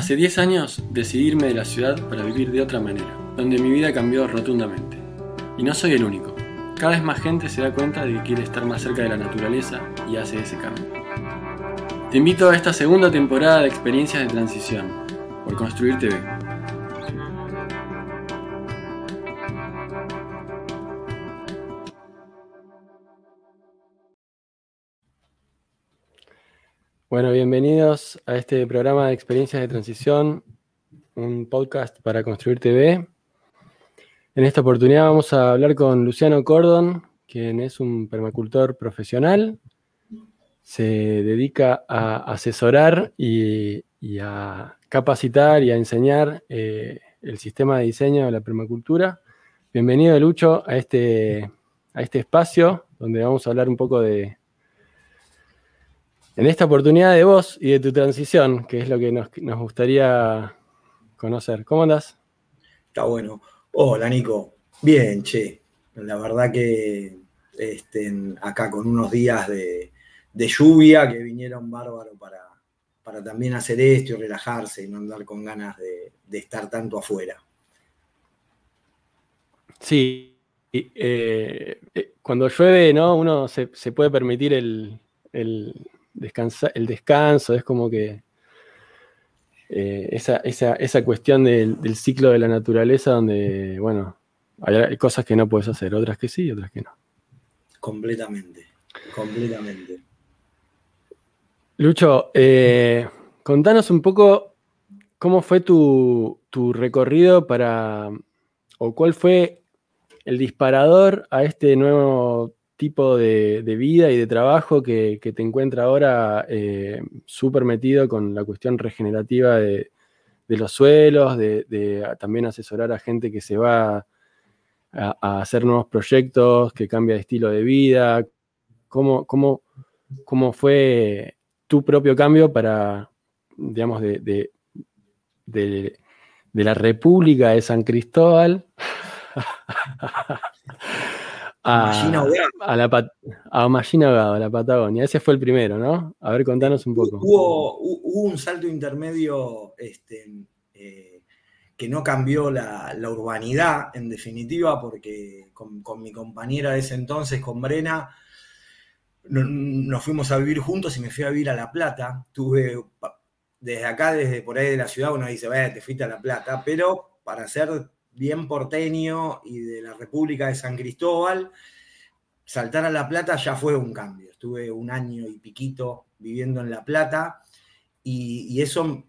Hace 10 años decidí irme de la ciudad para vivir de otra manera, donde mi vida cambió rotundamente. Y no soy el único. Cada vez más gente se da cuenta de que quiere estar más cerca de la naturaleza y hace ese cambio. Te invito a esta segunda temporada de experiencias de transición por Construir TV. Bueno, bienvenidos a este programa de experiencias de transición, un podcast para Construir TV. En esta oportunidad vamos a hablar con Luciano Cordon, quien es un permacultor profesional. Se dedica a asesorar y, a capacitar y a enseñar eh, el sistema de diseño de la permacultura. Bienvenido, Lucho, a este, a este espacio donde vamos a hablar un poco de, en esta oportunidad de vos y de tu transición, que es lo que nos, gustaría conocer. ¿Cómo andás? Está bueno. Hola, Nico. Bien, che. La verdad que estén acá con unos días de, lluvia que vinieron bárbaro para, para también hacer esto y relajarse y no andar con ganas de, estar tanto afuera. Sí, eh, eh, cuando llueve, ¿no? Uno se, puede permitir el, el descanso, es como que eh, esa, cuestión del, ciclo de la naturaleza donde, bueno, hay cosas que no puedes hacer, otras que sí, otras que no. Completamente, completamente. Lucho, eh, contanos un poco cómo fue tu, tu recorrido para, o cuál fue el disparador a este nuevo tipo de, vida y de trabajo que, te encuentra ahora eh, súper metido con la cuestión regenerativa de, los suelos, de, también asesorar a gente que se va a, hacer nuevos proyectos, que cambia de estilo de vida. ¿Cómo, cómo, cómo fue tu propio cambio para, digamos, de, de la República de San Cristóbal a, la a a la Patagonia. Ese fue el primero, ¿no? A ver, contanos un poco. Hubo, un salto intermedio este, eh, que no cambió la, urbanidad, en definitiva, porque con, mi compañera de ese entonces, con Brena, nos fuimos a vivir juntos y me fui a vivir a La Plata. Tuve, desde acá, desde por ahí de la ciudad, uno dice, vaya, te fuiste a La Plata, pero para hacer bien porteño y de la República de San Cristóbal, saltar a La Plata ya fue un cambio. Estuve un año y piquito viviendo en La Plata y, eso,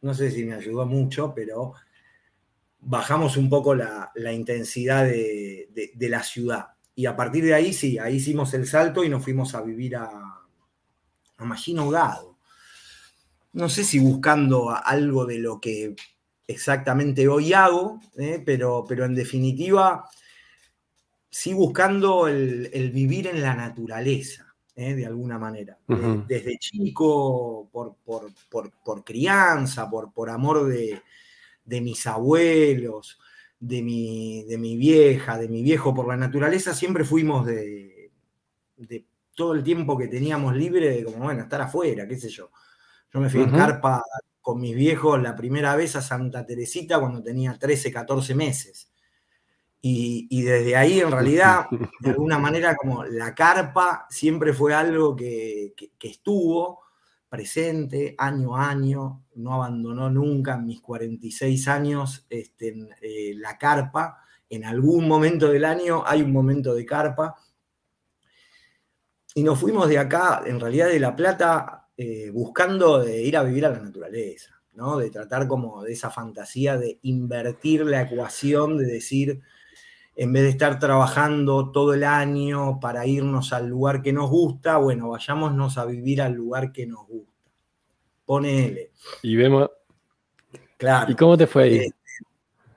no sé si me ayudó mucho, pero bajamos un poco la, intensidad de, la ciudad. Y a partir de ahí, sí, ahí hicimos el salto y nos fuimos a vivir a, a Magino No sé si buscando algo de lo que exactamente hoy hago, ¿eh? pero, pero en definitiva sí buscando el, vivir en la naturaleza, ¿eh? de alguna manera. Desde chico, por, crianza, por, por amor de, mis abuelos, de mi, de mi vieja, de mi viejo por la naturaleza, siempre fuimos de, de todo el tiempo que teníamos libre, de como, bueno, estar afuera, qué sé yo. Yo me fui en carpa con mis viejos la primera vez a Santa Teresita cuando tenía 13, 14 meses. Y, desde ahí, en realidad, de alguna manera, como la carpa siempre fue algo que, estuvo presente año a año, no abandonó nunca en mis 46 años este, eh, la carpa. En algún momento del año hay un momento de carpa. Y nos fuimos de acá, en realidad de La Plata, eh, buscando de ir a vivir a la naturaleza, ¿no? De tratar como de esa fantasía de invertir la ecuación, de decir, en vez de estar trabajando todo el año para irnos al lugar que nos gusta, bueno, vayámonos a vivir al lugar que nos gusta. Ponele. Y vemos. Claro. ¿Y cómo te fue ahí? Eh,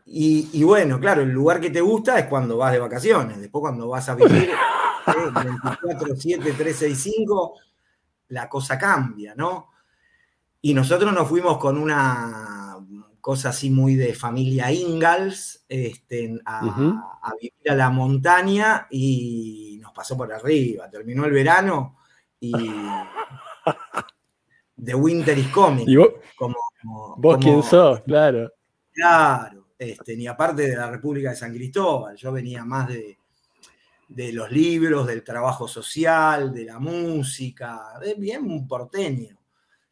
y, bueno, claro, el lugar que te gusta es cuando vas de vacaciones. Después, cuando vas a vivir 24, 7, 3, 6, 5 la cosa cambia, ¿no? Y nosotros nos fuimos con una cosa así muy de familia Ingalls este, a, vivir a la montaña y nos pasó por arriba. Terminó el verano y The Winter is Coming, como, ¿Vos quién sos? Claro. Claro, este, ni aparte de la República de San Cristóbal, yo venía más de, de los libros, del trabajo social, de la música, bien un porteño.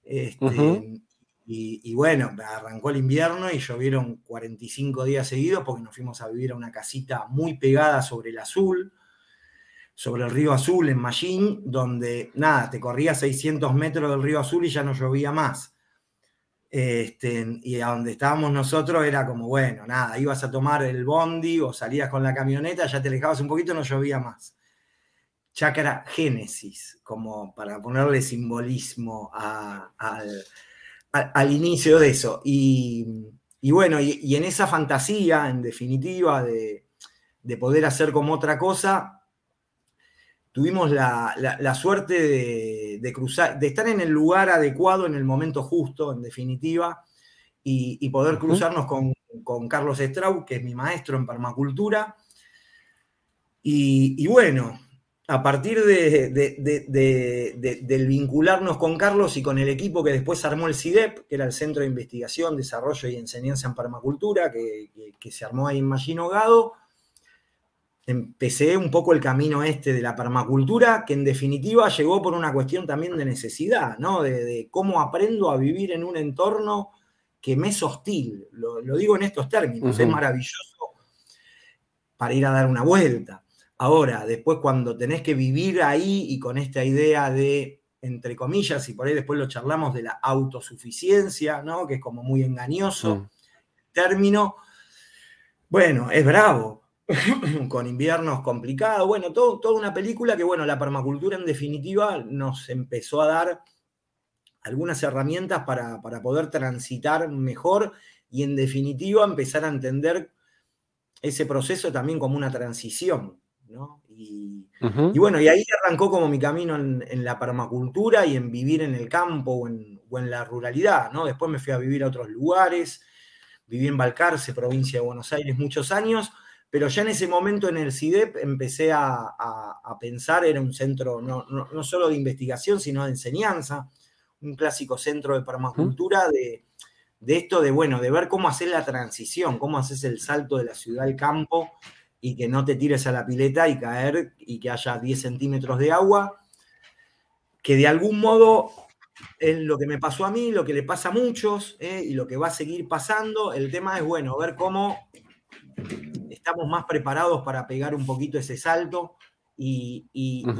Este, y, bueno, arrancó el invierno y llovieron 45 días seguidos porque nos fuimos a vivir a una casita muy pegada sobre el azul, sobre el río Azul en Mallín, donde nada, te corría 600 metros del río Azul y ya no llovía más. Este, y a donde estábamos nosotros era como, bueno, nada, ibas a tomar el bondi o salías con la camioneta, ya te alejabas un poquito, no llovía más. Chakra Génesis, como para ponerle simbolismo al, inicio de eso. Y, bueno, y, en esa fantasía, en definitiva, de, poder hacer como otra cosa, tuvimos la, suerte de, cruzar, de estar en el lugar adecuado en el momento justo, en definitiva, y, poder cruzarnos con, con, Carlos Strau, que es mi maestro en permacultura. y bueno, a partir de, del vincularnos con Carlos y con el equipo que después armó el CIDEP, que era el Centro de Investigación, Desarrollo y Enseñanza en Permacultura, que, se armó ahí en Mallino Gado, empecé un poco el camino este de la permacultura, que en definitiva llegó por una cuestión también de necesidad, ¿no? De, cómo aprendo a vivir en un entorno que me es hostil. Lo, digo en estos términos, es maravilloso para ir a dar una vuelta Ahora, después cuando tenés que vivir ahí y con esta idea de, entre comillas, y por ahí después lo charlamos de la autosuficiencia, ¿no? Que es como muy engañoso mm. término. Bueno, es bravo, con inviernos complicados, bueno, todo, toda una película que, bueno, la permacultura en definitiva nos empezó a dar algunas herramientas para, para poder transitar mejor y en definitiva empezar a entender ese proceso también como una transición, y, bueno, y ahí arrancó como mi camino en, la permacultura y en vivir en el campo o en, la ruralidad, ¿no? Después me fui a vivir a otros lugares, viví en Balcarce, provincia de Buenos Aires, muchos años, pero ya en ese momento en el CIDEP empecé a, pensar, era un centro no, solo de investigación, sino de enseñanza, un clásico centro de permacultura de, de esto de, bueno, de ver cómo hacer la transición, cómo haces el salto de la ciudad al campo y que no te tires a la pileta y caer y que haya 10 centímetros de agua, que de algún modo es lo que me pasó a mí, lo que le pasa a muchos ¿eh? y lo que va a seguir pasando. El tema es, bueno, ver cómo estamos más preparados para pegar un poquito ese salto y,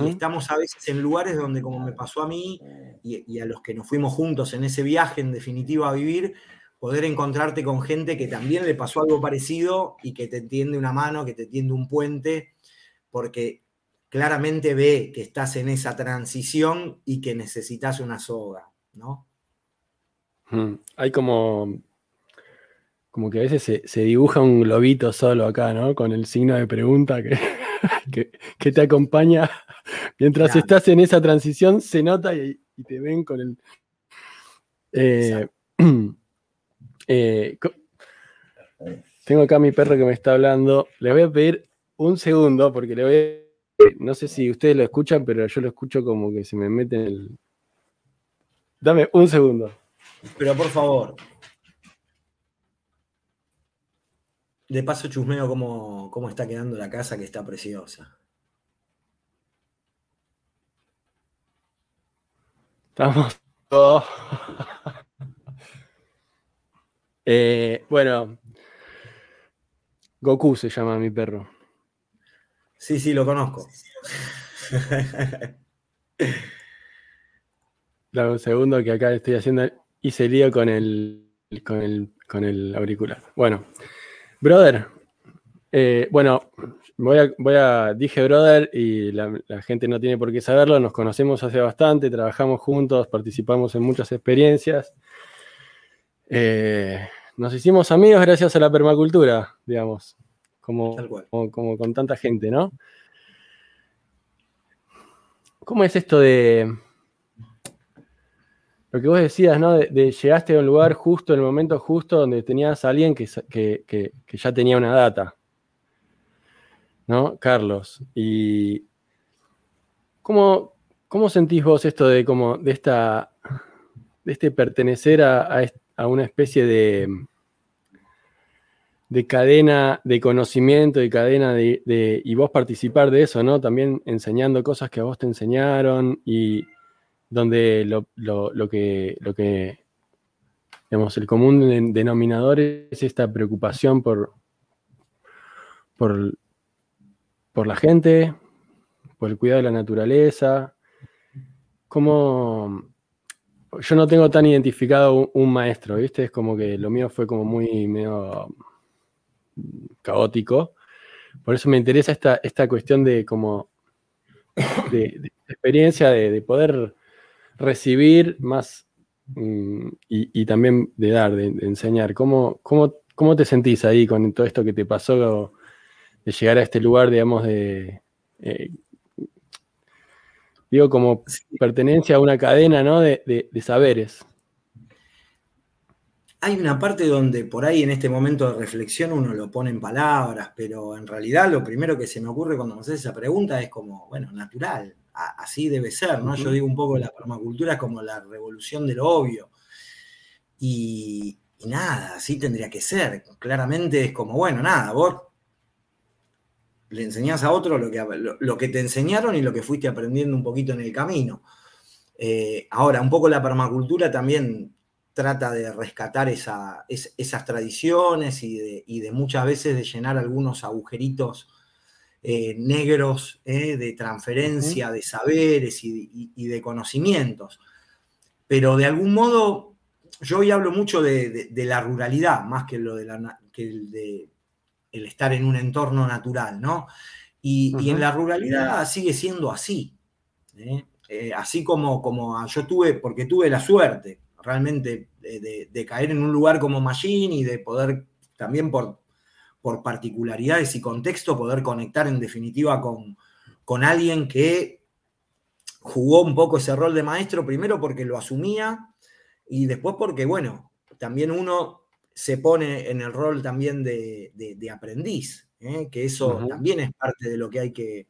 estamos a veces en lugares donde, como me pasó a mí y, y a los que nos fuimos juntos en ese viaje, en definitiva, a vivir, poder encontrarte con gente que también le pasó algo parecido y que te tiende una mano, que te tiende un puente, porque claramente ve que estás en esa transición y que necesitas una soga, ¿no? Hay como, como que a veces se, dibuja un globito solo acá, ¿no? Con el signo de pregunta que, que, te acompaña. Mientras estás en esa transición, se nota y, te ven con el... Eh, Eh, tengo acá a mi perro que me está hablando. Le voy a pedir un segundo porque le voy a... No sé si ustedes lo escuchan, pero yo lo escucho como que se me mete en el... Dame un segundo. Pero por favor. De paso chusmeo cómo, cómo está quedando la casa que está preciosa. Estamos todos... Eh, bueno, Goku se llama mi perro. Sí, sí, lo conozco. Dame un segundo que acá estoy haciendo. Hice lío con el, con el, con el auricular. Bueno, brother. Eh, bueno, voy a, voy a, dije brother y la, la, gente no tiene por qué saberlo. Nos conocemos hace bastante, trabajamos juntos, participamos en muchas experiencias. Eh, nos hicimos amigos gracias a la permacultura, digamos, como, como, con tanta gente, ¿no? ¿Cómo es esto de lo que vos decías, ¿no? De, llegaste a un lugar justo, en el momento justo, donde tenías a alguien que, que, ya tenía una data, ¿no? Carlos. Y ¿cómo, cómo sentís vos esto de, como, de esta de este pertenecer a, a una especie de, de cadena de conocimiento y cadena de, y vos participar de eso, ¿no? También enseñando cosas que a vos te enseñaron y donde lo, que, lo que, digamos, el común denominador es esta preocupación por, por, por la gente, por el cuidado de la naturaleza, como yo no tengo tan identificado un, maestro, ¿viste? Es como que lo mío fue como muy medio caótico. Por eso me interesa esta, esta cuestión de como de, experiencia, de, poder recibir más mm, y, también de dar, de, enseñar. ¿Cómo, cómo, cómo te sentís ahí con todo esto que te pasó de llegar a este lugar, digamos, de... Eh, digo, como pertenencia a una cadena ¿no? de, saberes. Hay una parte donde por ahí en este momento de reflexión uno lo pone en palabras, pero en realidad lo primero que se me ocurre cuando me haces esa pregunta es como, bueno, natural, así debe ser, ¿no? Yo digo un poco la permacultura es como la revolución de lo obvio. Y, y nada, así tendría que ser. Claramente es como, bueno, nada, vos le enseñás a otro lo que, lo, que, te enseñaron y lo que fuiste aprendiendo un poquito en el camino. Eh, ahora, un poco la permacultura también trata de rescatar esas tradiciones y de, muchas veces de llenar algunos agujeritos eh, negros eh, de transferencia de saberes y, de conocimientos. Pero de algún modo, yo hoy hablo mucho de, la ruralidad, más que, lo de la, que el de el estar en un entorno natural, ¿no? Y, en la ruralidad sigue siendo así. ¿eh? Así como, como yo tuve, porque tuve la suerte realmente de, caer en un lugar como Machine y de poder también por, por particularidades y contexto poder conectar en definitiva con, con alguien que jugó un poco ese rol de maestro, primero porque lo asumía y después porque, bueno, también uno se pone en el rol también de, aprendiz, ¿eh? que eso también es parte de lo que hay que,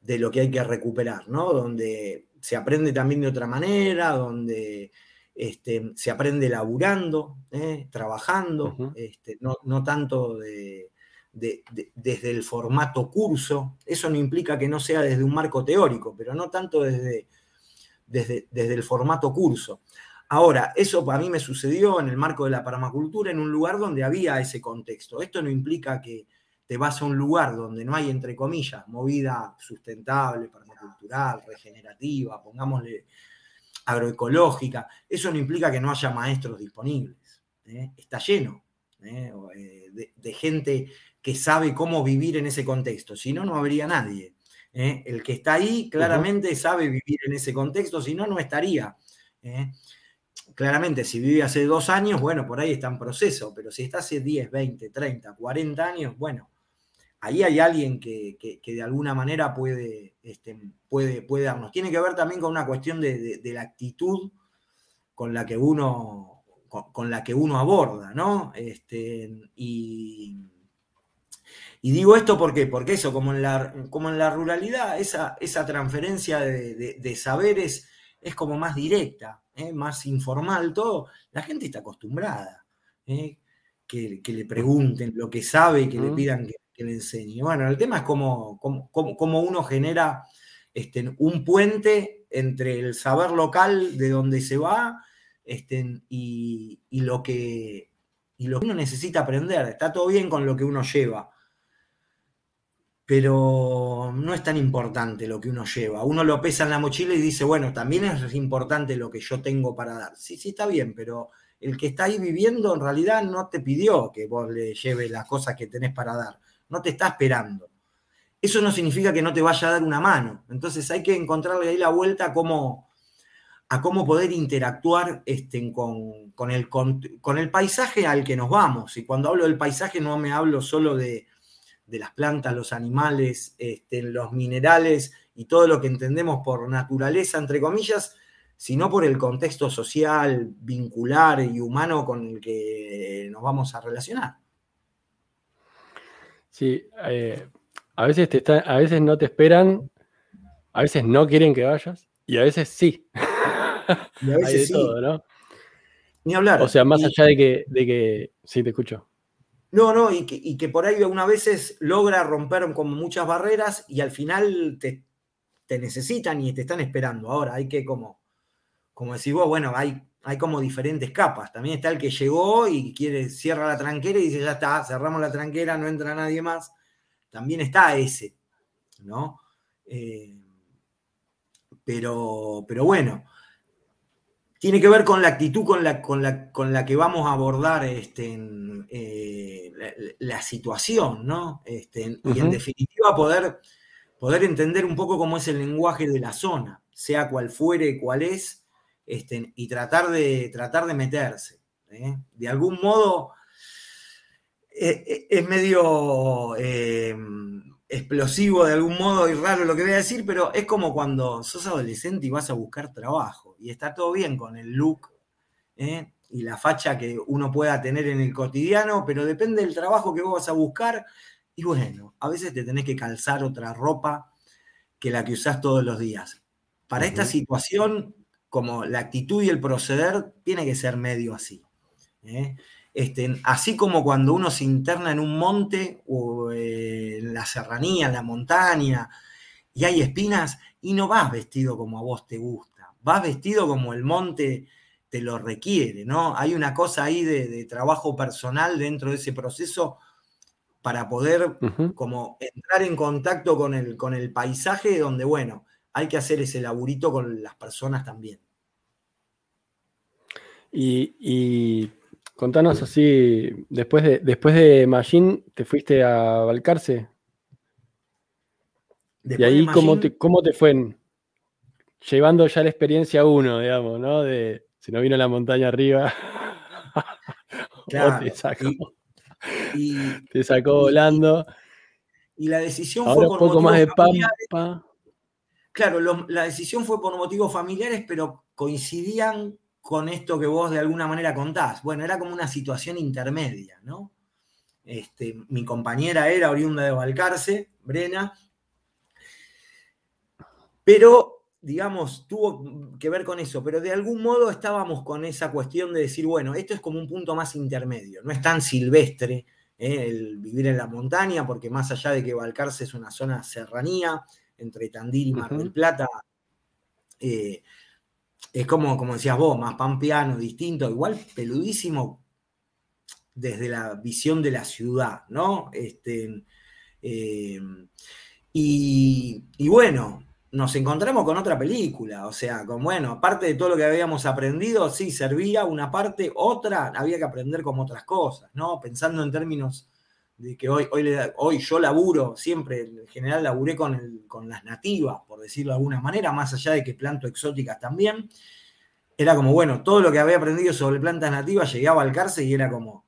de lo que, hay que recuperar, ¿no? Donde se aprende también de otra manera, donde este, se aprende laburando, ¿eh? trabajando, este, no, tanto desde el formato curso. Eso no implica que no sea desde un marco teórico, pero no tanto desde, desde, desde el formato curso. Ahora, eso para mí me sucedió en el marco de la permacultura, en un lugar donde había ese contexto. Esto no implica que te vas a un lugar donde no hay, entre comillas, movida sustentable, permacultural, regenerativa, pongámosle agroecológica. Eso no implica que no haya maestros disponibles. ¿eh? Está lleno ¿eh? Eh, de, gente que sabe cómo vivir en ese contexto. Si no, no habría nadie. El que está ahí claramente sabe vivir en ese contexto, si no, no estaría claramente si vive hace dos años, bueno, por ahí está en proceso, pero si está hace 10, 20, 30, 40 años, bueno, ahí hay alguien que, de alguna manera puede, este, puede, puede, darnos. Tiene que ver también con una cuestión de, la actitud con la que uno, con, la que uno aborda, ¿no? Este, y, digo esto porque, porque eso, como en la, como en la ruralidad, esa, esa transferencia de saberes es como más directa. ¿eh? más informal, todo, la gente está acostumbrada. ¿eh? Que, le pregunten lo que sabe y que le pidan que, le enseñe. Bueno, el tema es cómo, cómo, uno genera este, un puente entre el saber local de donde se va este, y, lo que, y lo que uno necesita aprender. Está todo bien con lo que uno lleva, pero no es tan importante lo que uno lleva. Uno lo pesa en la mochila y dice, bueno, también es importante lo que yo tengo para dar. Sí, sí, está bien, pero el que está ahí viviendo en realidad no te pidió que vos le lleves las cosas que tenés para dar, no te está esperando. Eso no significa que no te vaya a dar una mano. Entonces hay que encontrarle ahí la vuelta a cómo, a cómo poder interactuar este, con, con, el, con el paisaje al que nos vamos. Y cuando hablo del paisaje no me hablo solo de de las plantas, los animales, este, los minerales y todo lo que entendemos por naturaleza, entre comillas, sino por el contexto social, vincular y humano con el que nos vamos a relacionar. Sí, eh, a, veces te a veces no te esperan, a veces no quieren que vayas y a veces sí. Y a veces sí. Ni hablar. O sea, más allá de que, de que. Sí, te escucho. No, no, y que, por ahí una veces logra romper como muchas barreras y al final te, necesitan y te están esperando. Ahora hay que como, como decís vos, bueno, hay, hay como diferentes capas. También está el que llegó y quiere, cierra la tranquera y dice, ya está, cerramos la tranquera, no entra nadie más. También está ese, ¿no? Eh, pero, pero bueno, tiene que ver con la actitud con la, con la, con la que vamos a abordar este, eh, la, situación, ¿no? Este, y en definitiva poder, poder entender un poco cómo es el lenguaje de la zona, sea cual fuere, cuál es, este, y tratar de, tratar de meterse. ¿eh? De algún modo, eh, es medio explosivo de algún modo y raro lo que voy a decir, pero es como cuando sos adolescente y vas a buscar trabajo y está todo bien con el look ¿eh? y la facha que uno pueda tener en el cotidiano, pero depende del trabajo que vos vas a buscar y bueno, a veces te tenés que calzar otra ropa que la que usás todos los días. Para esta situación, como la actitud y el proceder, tiene que ser medio así. ¿eh? Este, así como cuando uno se interna en un monte o eh, en la serranía, en la montaña, y hay espinas, y no vas vestido como a vos te gusta, vas vestido como el monte te lo requiere, ¿no? Hay una cosa ahí de, trabajo personal dentro de ese proceso para poder como entrar en contacto con el, con el paisaje donde, bueno, hay que hacer ese laburito con las personas también. Y Contanos así, después de, después de Machine, ¿te fuiste a Balcarce? y ahí, ¿cómo, te, ¿cómo te fue? llevando ya la experiencia uno, digamos, ¿no? De si no vino la montaña arriba, te sacó, te sacó volando. Y la decisión fue por poco más de pampa. Claro, la decisión fue por motivos familiares, pero coincidían con esto que vos de alguna manera contás. Bueno, era como una situación intermedia, ¿no? Este, mi compañera era oriunda de Balcarce, Brena, pero, digamos, tuvo que ver con eso, pero de algún modo estábamos con esa cuestión de decir, bueno, esto es como un punto más intermedio, no es tan silvestre ¿eh? el vivir en la montaña, porque más allá de que Balcarce es una zona serranía, entre Tandil y Mar del Plata, eh, es como, como decías vos, más pampeano, distinto, igual peludísimo desde la visión de la ciudad, ¿no? Este, eh, y, bueno, nos encontramos con otra película, o sea, con bueno, aparte de todo lo que habíamos aprendido, sí, servía una parte, otra, había que aprender como otras cosas, ¿no? Pensando en términos de que hoy, hoy, hoy yo laburo, siempre en general laburé con, con las nativas, por decirlo de alguna manera, más allá de que planto exóticas también, era como, bueno, todo lo que había aprendido sobre plantas nativas llegaba al cárcel y era como,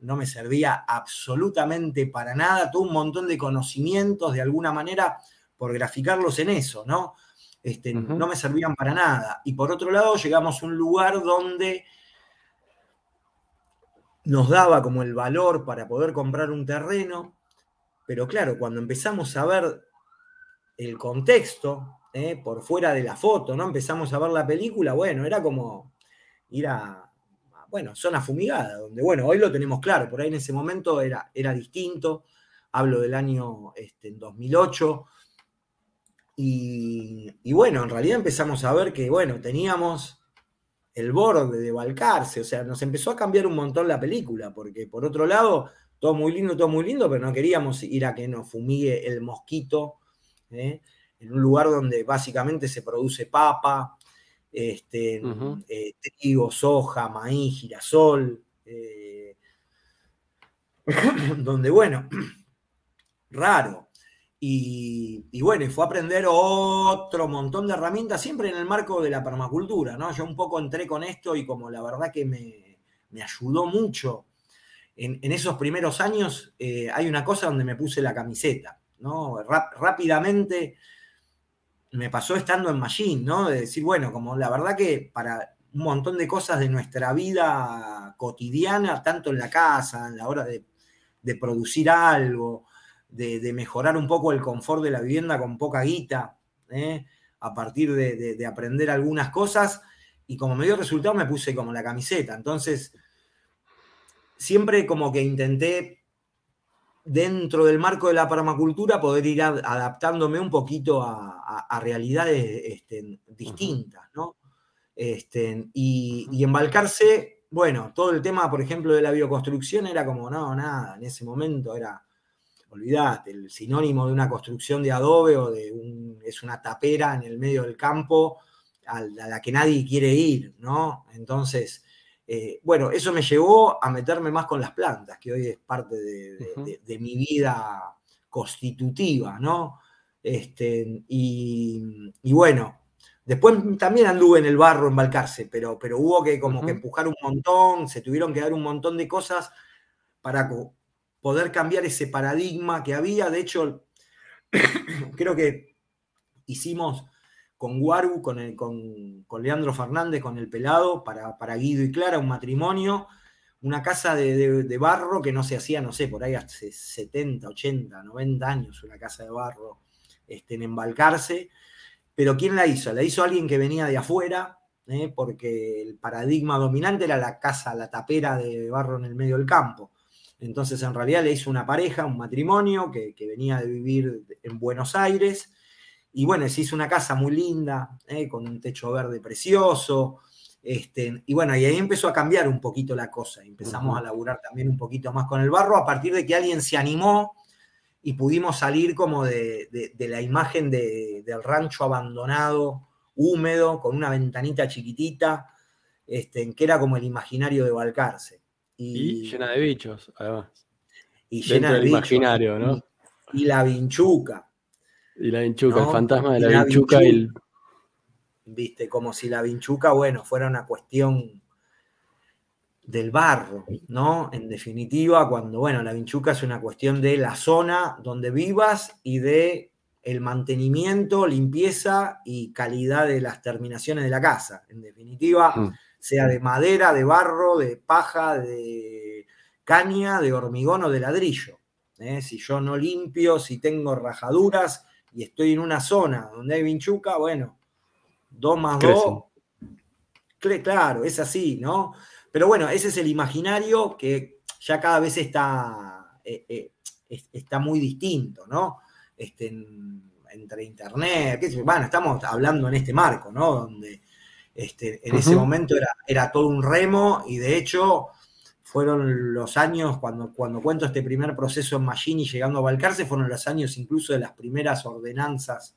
no me servía absolutamente para nada, todo un montón de conocimientos de alguna manera por graficarlos en eso, ¿no? Este, No me servían para nada. Y por otro lado, llegamos a un lugar donde nos daba como el valor para poder comprar un terreno, pero claro, cuando empezamos a ver el contexto, ¿eh? por fuera de la foto, ¿no? Empezamos a ver la película, bueno, era como ir a, bueno, zona fumigada, donde, bueno, hoy lo tenemos claro, por ahí en ese momento era, era distinto, hablo del año este, 2008, y, y, bueno, en realidad empezamos a ver que, bueno, teníamos el borde de Balcarce, o sea, nos empezó a cambiar un montón la película, porque por otro lado, todo muy lindo, todo muy lindo, pero no queríamos ir a que nos fumigue el mosquito, ¿eh? en un lugar donde básicamente se produce papa, este, eh, trigo, soja, maíz, girasol, eh, donde, bueno, raro, y, bueno, fue aprender otro montón de herramientas, siempre en el marco de la permacultura, ¿no? Yo un poco entré con esto y como la verdad que me, ayudó mucho. En, esos primeros años eh, hay una cosa donde me puse la camiseta, ¿no? rápidamente me pasó estando en Machine, ¿no? De decir, bueno, como la verdad que para un montón de cosas de nuestra vida cotidiana, tanto en la casa, en la hora de, de producir algo, de, mejorar un poco el confort de la vivienda con poca guita, ¿eh? a partir de, aprender algunas cosas, y como me dio resultado me puse como la camiseta. Entonces, siempre como que intenté, dentro del marco de la permacultura, poder ir adaptándome un poquito a, realidades este, distintas, ¿no? Este, y, y embalcarse, bueno, todo el tema, por ejemplo, de la bioconstrucción era como, no, nada, en ese momento era olvidate, el sinónimo de una construcción de adobe o de un, es una tapera en el medio del campo a la que nadie quiere ir, ¿no? Entonces, eh, bueno, eso me llevó a meterme más con las plantas, que hoy es parte de, mi vida constitutiva, ¿no? Este, y, bueno, después también anduve en el barro en Balcarce, pero, pero hubo que como que empujar un montón, se tuvieron que dar un montón de cosas para poder cambiar ese paradigma que había. De hecho, creo que hicimos con Guaru, con, con, Leandro Fernández, con el pelado, para, para, Guido y Clara, un matrimonio, una casa de, barro que no se hacía, no sé, por ahí hace 70, 80, 90 años, una casa de barro este, en embalcarse. Pero ¿quién la hizo? La hizo alguien que venía de afuera, ¿eh? porque el paradigma dominante era la casa, la tapera de barro en el medio del campo. Entonces, en realidad le hizo una pareja, un matrimonio que, venía de vivir en Buenos Aires. Y bueno, se hizo una casa muy linda, eh, con un techo verde precioso. Este, y bueno, y ahí empezó a cambiar un poquito la cosa. Empezamos a laburar también un poquito más con el barro a partir de que alguien se animó y pudimos salir como de, la imagen del rancho abandonado, húmedo, con una ventanita chiquitita, este, que era como el imaginario de Balcarce. Y, llena de bichos, además. Y llena de bichos. imaginario, ¿no? Y, la vinchuca. Y la vinchuca, el fantasma de la, vinchuca, y el... Viste, como si la vinchuca, bueno, fuera una cuestión del barro, ¿no? En definitiva, cuando, bueno, la vinchuca es una cuestión de la zona donde vivas y de el mantenimiento, limpieza y calidad de las terminaciones de la casa. En definitiva, mm sea de madera, de barro, de paja, de caña, de hormigón o de ladrillo. ¿eh? Si yo no limpio, si tengo rajaduras y estoy en una zona donde hay vinchuca, bueno, dos más dos, claro, es así, ¿no? Pero bueno, ese es el imaginario que ya cada vez está, eh, eh, está muy distinto, ¿no? Este, entre internet, bueno, estamos hablando en este marco, ¿no? Donde este, en ese momento era, era, todo un remo y de hecho fueron los años, cuando, cuando cuento este primer proceso en Machini llegando a Balcarce, fueron los años incluso de las primeras ordenanzas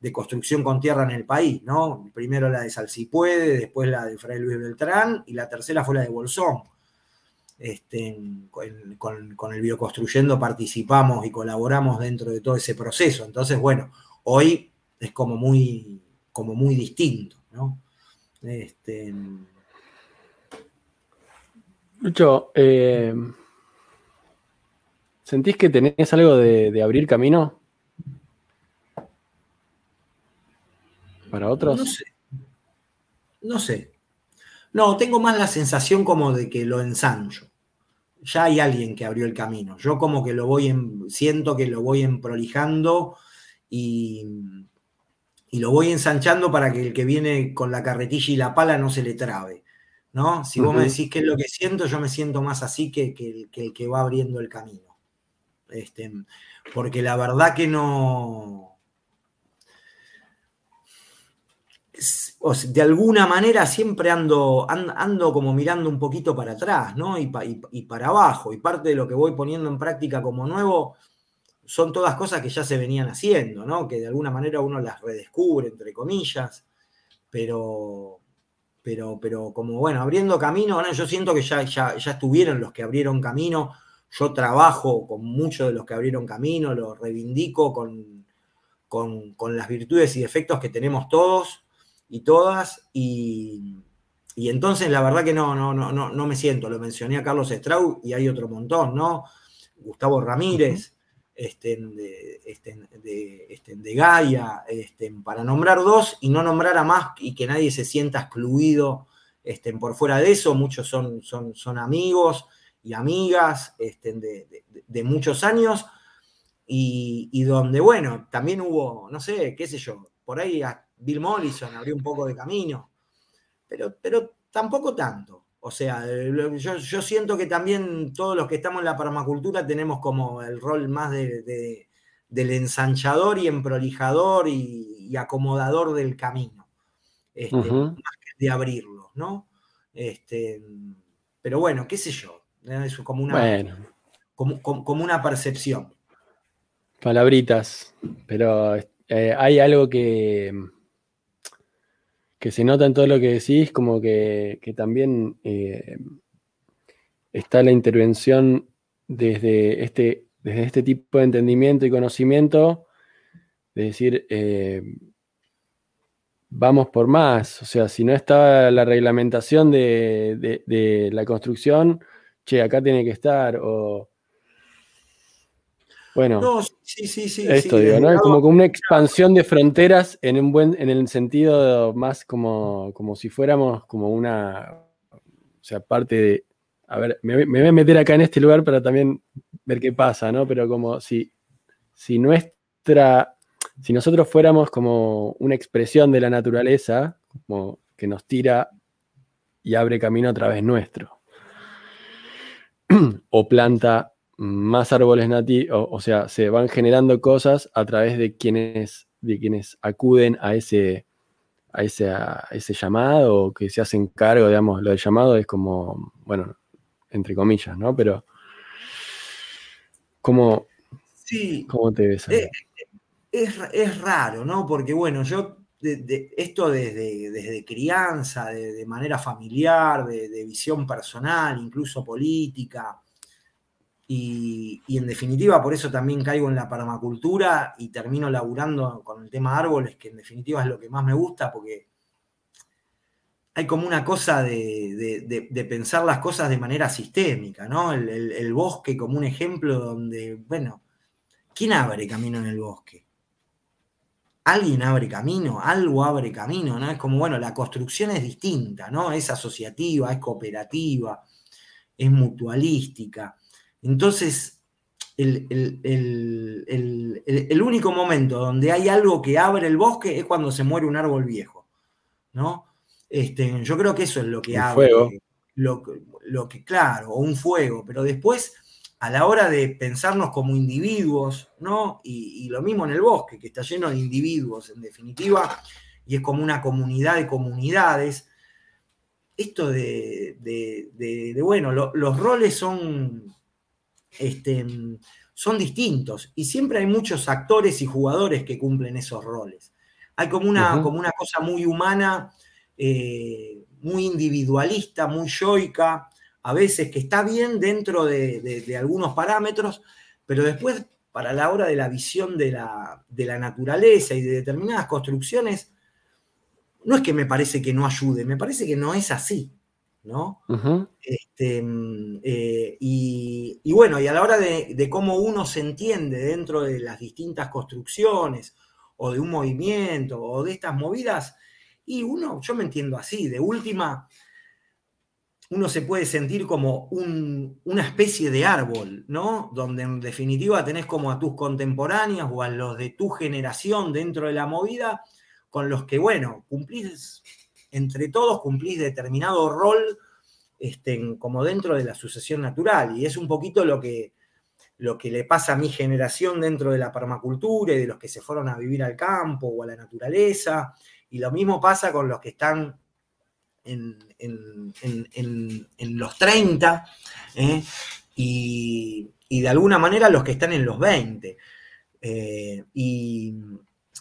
de construcción con tierra en el país, ¿no? Primero la de Salsipuede, después la de Fray Luis Beltrán y la tercera fue la de Bolsón. Este, con, con, el Bioconstruyendo participamos y colaboramos dentro de todo ese proceso. Entonces, bueno, hoy es como muy, como muy distinto, ¿no? Este... Lucho, eh, ¿sentís que tenés algo de, abrir camino? ¿Para otros? No sé. No sé. No, tengo más la sensación como de que lo ensancho. Ya hay alguien que abrió el camino. Yo como que lo voy en, siento que lo voy emprolijando y, y lo voy ensanchando para que el que viene con la carretilla y la pala no se le trabe. ¿no? Si vos me decís qué es lo que siento, yo me siento más así que, el, que va abriendo el camino. Este, porque la verdad que no. de alguna manera siempre ando, ando, como mirando un poquito para atrás, ¿no? y, para abajo. Y parte de lo que voy poniendo en práctica como nuevo son todas cosas que ya se venían haciendo, ¿no? Que de alguna manera uno las redescubre, entre comillas, pero, pero, pero como, bueno, abriendo camino, yo siento que ya, ya, estuvieron los que abrieron camino, yo trabajo con muchos de los que abrieron camino, lo reivindico con, con, las virtudes y defectos que tenemos todos y todas, y, entonces la verdad que no, no, no, no, no me siento, lo mencioné a Carlos Strau y hay otro montón, ¿no? Gustavo Ramírez, estén de, de, de, Gaia, para nombrar dos y no nombrar a más y que nadie se sienta excluido estén por fuera de eso. Muchos son, son, son amigos y amigas de, muchos años y, donde, bueno, también hubo, no sé, qué sé yo, por ahí Bill Mollison abrió un poco de camino. pero, pero tampoco tanto. O sea, yo, siento que también todos los que estamos en la permacultura tenemos como el rol más de, del ensanchador y emprolijador y, acomodador del camino, este, más que de abrirlo, ¿no? Este, pero bueno, qué sé yo, es como una, como, una percepción. Palabritas, pero eh, hay algo que, que se nota en todo lo que decís, como que, también eh, está la intervención desde este, desde este tipo de entendimiento y conocimiento, de decir, eh, vamos por más. O sea, si no está la reglamentación de, la construcción, che, acá tiene que estar. Bueno, sí, sí, sí, esto digo, ¿no? Como, como una expansión de fronteras en un buen, en el sentido más como, como si fuéramos como una, o sea, parte de, a ver, me, voy a meter acá en este lugar para también ver qué pasa, ¿no? Pero como si, si nuestra, si nosotros fuéramos como una expresión de la naturaleza, como que nos tira y abre camino a través nuestro, o planta más árboles nativos, o, sea, se van generando cosas a través de quienes, de quienes acuden a ese, a ese, a ese llamado o que se hacen cargo, digamos, lo del llamado es como, bueno, entre comillas, ¿no? Pero, ¿cómo, sí, ¿cómo te ves? Eh, es, raro, ¿no? Porque, bueno, yo, esto desde, desde crianza, de, manera familiar, de visión personal, incluso política, y, en definitiva, por eso también caigo en la permacultura y termino laburando con el tema árboles, que en definitiva es lo que más me gusta, porque hay como una cosa de, pensar las cosas de manera sistémica, ¿no? El, bosque como un ejemplo donde, bueno, ¿quién abre camino en el bosque? Alguien abre camino, algo abre camino, ¿no? Es como, bueno, la construcción es distinta, ¿no? Es asociativa, es cooperativa, es mutualística entonces, el, único momento donde hay algo que abre el bosque es cuando se muere un árbol viejo, ¿no? Este, yo creo que eso es lo que abre. Fuego. Lo, que, claro, o un fuego, pero después, a la hora de pensarnos como individuos, ¿no? Y, lo mismo en el bosque, que está lleno de individuos, en definitiva, y es como una comunidad de comunidades. Esto de, bueno, los roles son este, son distintos y siempre hay muchos actores y jugadores que cumplen esos roles. Hay como una, como una cosa muy humana, eh, muy individualista, muy yoica, a veces que está bien dentro de, algunos parámetros, pero después para la hora de la visión de la, de la naturaleza y de determinadas construcciones, no es que me parece que no ayude, me parece que no es así. ¿No? este, mm, eh, y, bueno, y a la hora de, cómo uno se entiende dentro de las distintas construcciones o de un movimiento o de estas movidas, y uno, yo me entiendo así, de última, uno se puede sentir como una especie de árbol, ¿no? Donde en definitiva tenés como a tus contemporáneos o a los de tu generación dentro de la movida, con los que, bueno, cumplís entre todos cumplís determinado rol este, como dentro de la sucesión natural. Y es un poquito lo que, lo que le pasa a mi generación dentro de la permacultura y de los que se fueron a vivir al campo o a la naturaleza. Y lo mismo pasa con los que están en, los 30 ¿eh? y, de alguna manera los que están en los 20. Eh, y,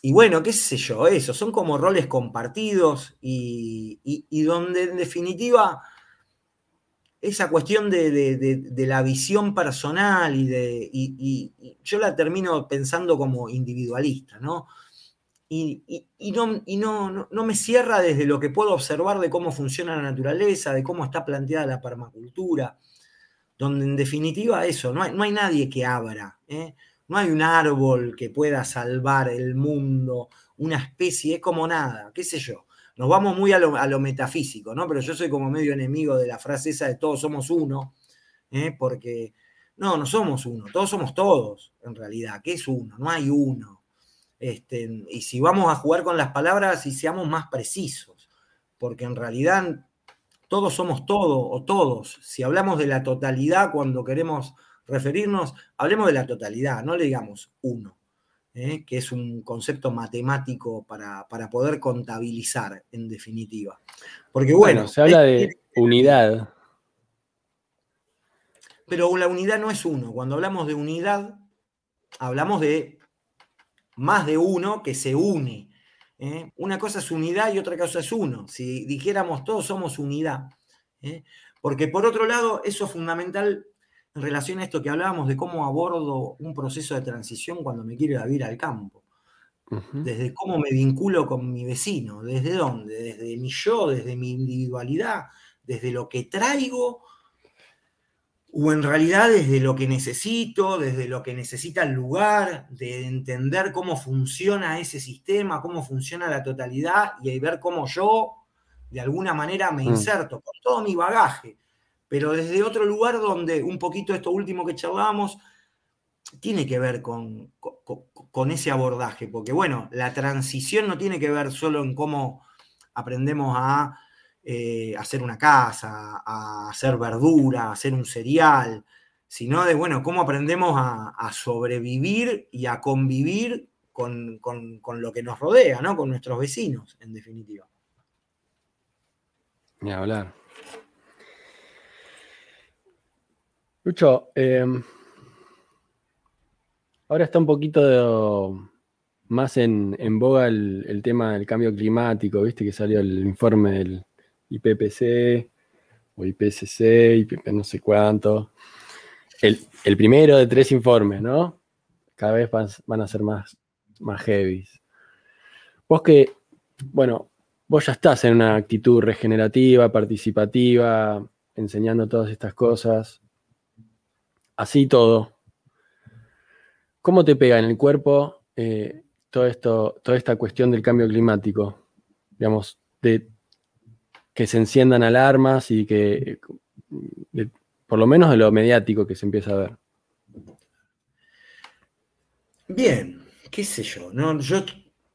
y bueno, qué sé yo, eso, son como roles compartidos y, donde en definitiva esa cuestión de, la visión personal y de. Y, yo la termino pensando como individualista, ¿no? Y, no, no, no, me cierra desde lo que puedo observar de cómo funciona la naturaleza, de cómo está planteada la permacultura, donde en definitiva eso, no hay, no hay nadie que abra. ¿eh? No hay un árbol que pueda salvar el mundo, una especie, es como nada, qué sé yo. Nos vamos muy a lo, metafísico, ¿no? Pero yo soy como medio enemigo de la frase esa de todos somos uno, ¿eh? porque no, no somos uno, todos somos todos, en realidad. ¿Qué es uno? No hay uno. Este, y si vamos a jugar con las palabras y seamos más precisos, porque en realidad todos somos todo o todos. Si hablamos de la totalidad cuando queremos referirnos, hablemos de la totalidad, no le digamos uno, ¿eh? que es un concepto matemático para, poder contabilizar, en definitiva. Porque bueno, se habla de unidad. Pero la unidad no es uno. Cuando hablamos de unidad, hablamos de más de uno que se une. ¿eh? Una cosa es unidad y otra cosa es uno. Si dijéramos todos somos unidad. ¿eh? Porque por otro lado, eso es fundamental en relación a esto que hablábamos de cómo abordo un proceso de transición cuando me quiero ir a vivir al campo. Desde cómo me vinculo con mi vecino, desde dónde, desde mi yo, desde mi individualidad, desde lo que traigo o en realidad desde lo que necesito, desde lo que necesita el lugar, de entender cómo funciona ese sistema, cómo funciona la totalidad y ver cómo yo de alguna manera me mm. inserto con todo mi bagaje, pero desde otro lugar donde un poquito esto último que charlábamos tiene que ver con, con, ese abordaje, porque bueno, la transición no tiene que ver solo en cómo aprendemos a eh, hacer una casa, a hacer verdura, a hacer un cereal, sino de, bueno, cómo aprendemos a, sobrevivir y a convivir con, lo que nos rodea, ¿no? Con nuestros vecinos, en definitiva. Ni hablar. Lucho, em, ahora está un poquito más en, boga el, tema del cambio climático, viste que salió el informe del, IPPC o IPCC, IPP no sé cuánto. El, primero de tres informes, ¿no? Cada vez van, a ser más, más heavy. Vos que, bueno, vos ya estás en una actitud regenerativa, participativa, enseñando todas estas cosas. Así todo. ¿Cómo te pega en el cuerpo eh, todo esto, toda esta cuestión del cambio climático? Digamos, de que se enciendan alarmas y que, por lo menos de lo mediático que se empieza a ver. Bien, qué sé yo, ¿no? Yo